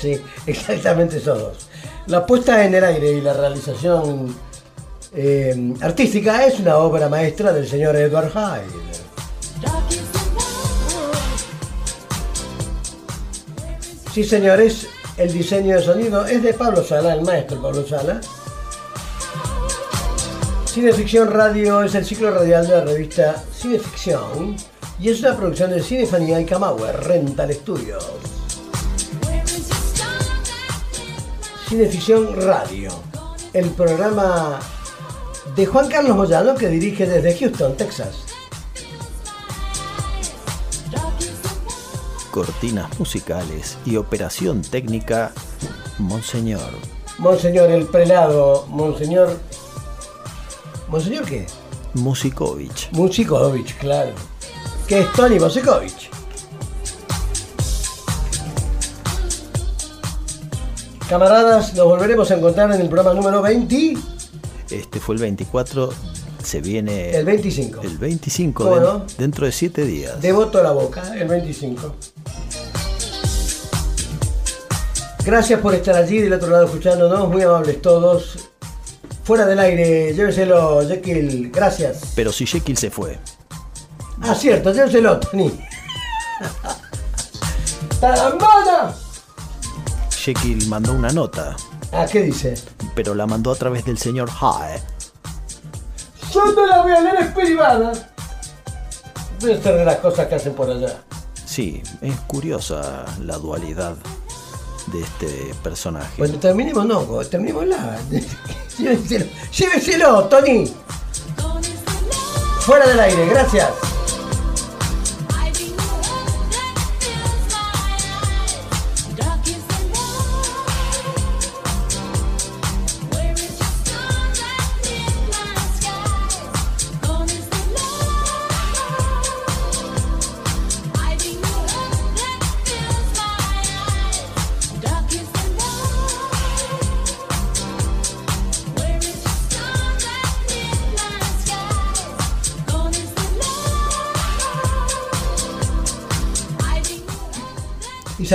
Sí, exactamente esos dos. La puesta en el aire y la realización eh, artística es una obra maestra del señor Edward Hyde. Sí, señores, el diseño de sonido es de Pablo Sala, el maestro Pablo Sala. Cineficción Radio es el ciclo radial de la revista Cineficción y es una producción de Cinefanía y Camauer, Rental Studios. Cineficción Radio, el programa de Juan Carlos Moyano que dirige desde Houston, Texas. Cortinas musicales y operación técnica, Monseñor. Monseñor el prelado, Monseñor... ¿Monseñor qué? Musikovich. Musikovich, claro. Que es Tony Musikovich. Camaradas, nos volveremos a encontrar en el programa número 20. Este fue el 24, se viene... El 25. El 25, ¿Cómo den- no? dentro de 7 días. Devoto a la boca, el 25. Gracias por estar allí del otro lado escuchándonos, muy amables todos. Fuera del aire, lléveselo, Jekyll, gracias. Pero si Jekyll se fue. Ah, cierto, lléveselo, Tony. [laughs] ¡Tarambana! Jekyll mandó una nota, Ah, ¿qué dice? pero la mandó a través del señor Hyde. Yo no la voy a leer, es privada. Debe ser de las cosas que hacen por allá. Sí, es curiosa la dualidad de este personaje. Bueno, terminemos, no, terminemos la. [laughs] lléveselo, lléveselo, Tony. Fuera del aire, gracias.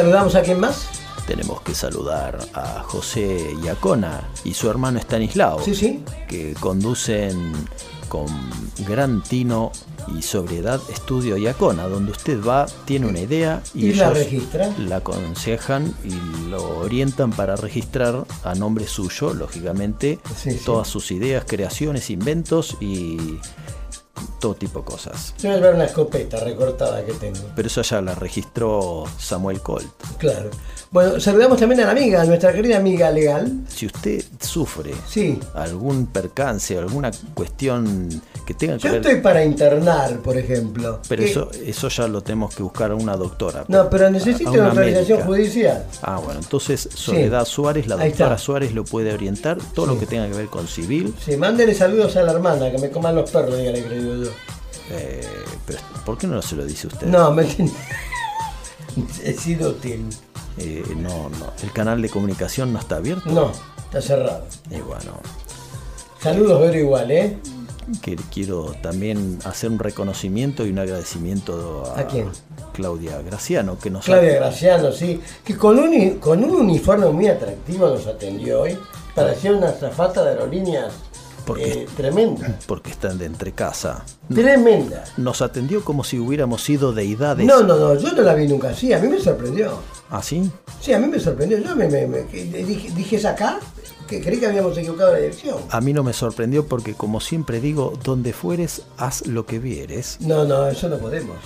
Saludamos a quién más? Tenemos que saludar a José Iacona y su hermano Stanislao, Sí, sí. que conducen con gran tino y sobriedad Estudio Iacona, donde usted va, tiene una idea y, Y la registra. la aconsejan y lo orientan para registrar a nombre suyo, lógicamente, sí. todas sus ideas, creaciones, inventos y todo tipo de cosas. Yo llevar una escopeta recortada que tengo. Pero eso ya la registró Samuel Colt. Claro. Bueno, saludamos también a la amiga, a nuestra querida amiga legal. Si usted sufre Sí. algún percance, alguna cuestión que tenga que Yo ver... estoy para internar, por ejemplo. Pero ¿Qué? eso, eso ya lo tenemos que buscar a una doctora. No, pero a- necesito a una una médica. judicial. Ah, bueno, entonces Soledad Suárez, la doctora. Suárez lo puede orientar, todo lo que tenga que ver con civil. Sí, mándele saludos a la hermana, que me coman los perros, dígale digo yo. eh, pero ¿por qué no se lo dice usted? No, me He sido útil. Eh, no, no. ¿El canal de comunicación no está abierto? No, está cerrado. Y bueno, Saludos, pero igual, ¿eh? que quiero también hacer un reconocimiento y un agradecimiento a, ¿A quién? Claudia Graciano, que nos Claudia Graciano, sí. Que con un, con un uniforme muy atractivo nos atendió hoy. Parecía una zafata de aerolíneas eh, tremenda. porque están de entre casa. Tremenda. Nos atendió como si hubiéramos sido deidades. No, no, no, yo no la vi nunca así. A mí me sorprendió. ¿Ah, sí? Sí, a mí me sorprendió. Yo me, me- me- que- dije, dije, ¿es acá? Que creí que habíamos equivocado la dirección. A mí no me sorprendió porque, como siempre digo, donde fueres, haz lo que vieres. No, no, eso no podemos.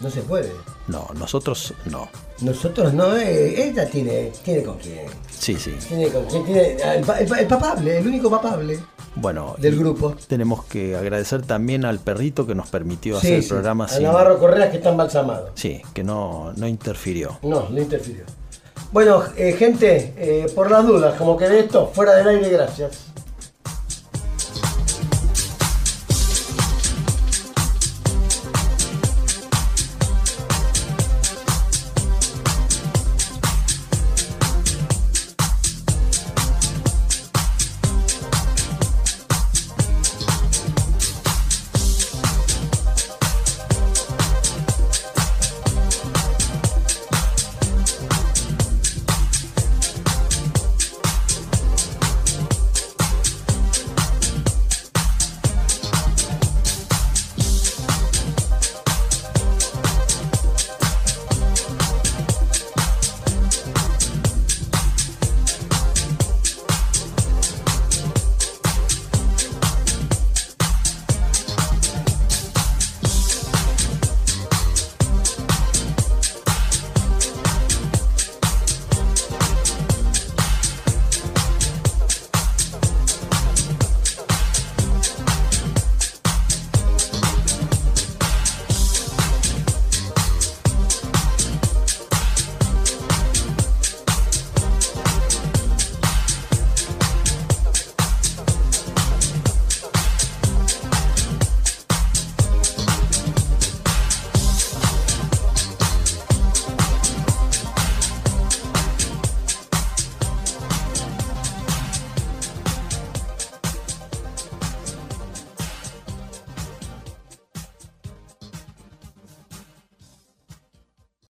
No se puede. No, nosotros no. Nosotros no, eh, ella tiene, tiene con quién. Sí, sí. Tiene con quién. Tiene, el, pa- el pa- el papable, el único papable. Bueno, Del grupo. Tenemos que agradecer también al perrito que nos permitió Sí, hacer el sí, programa a sin- Navarro Correa que está embalsamado. Sí, que no, no interfirió. No, no interfirió. Bueno, eh, gente, eh, por las dudas, como que de esto, fuera del aire, gracias.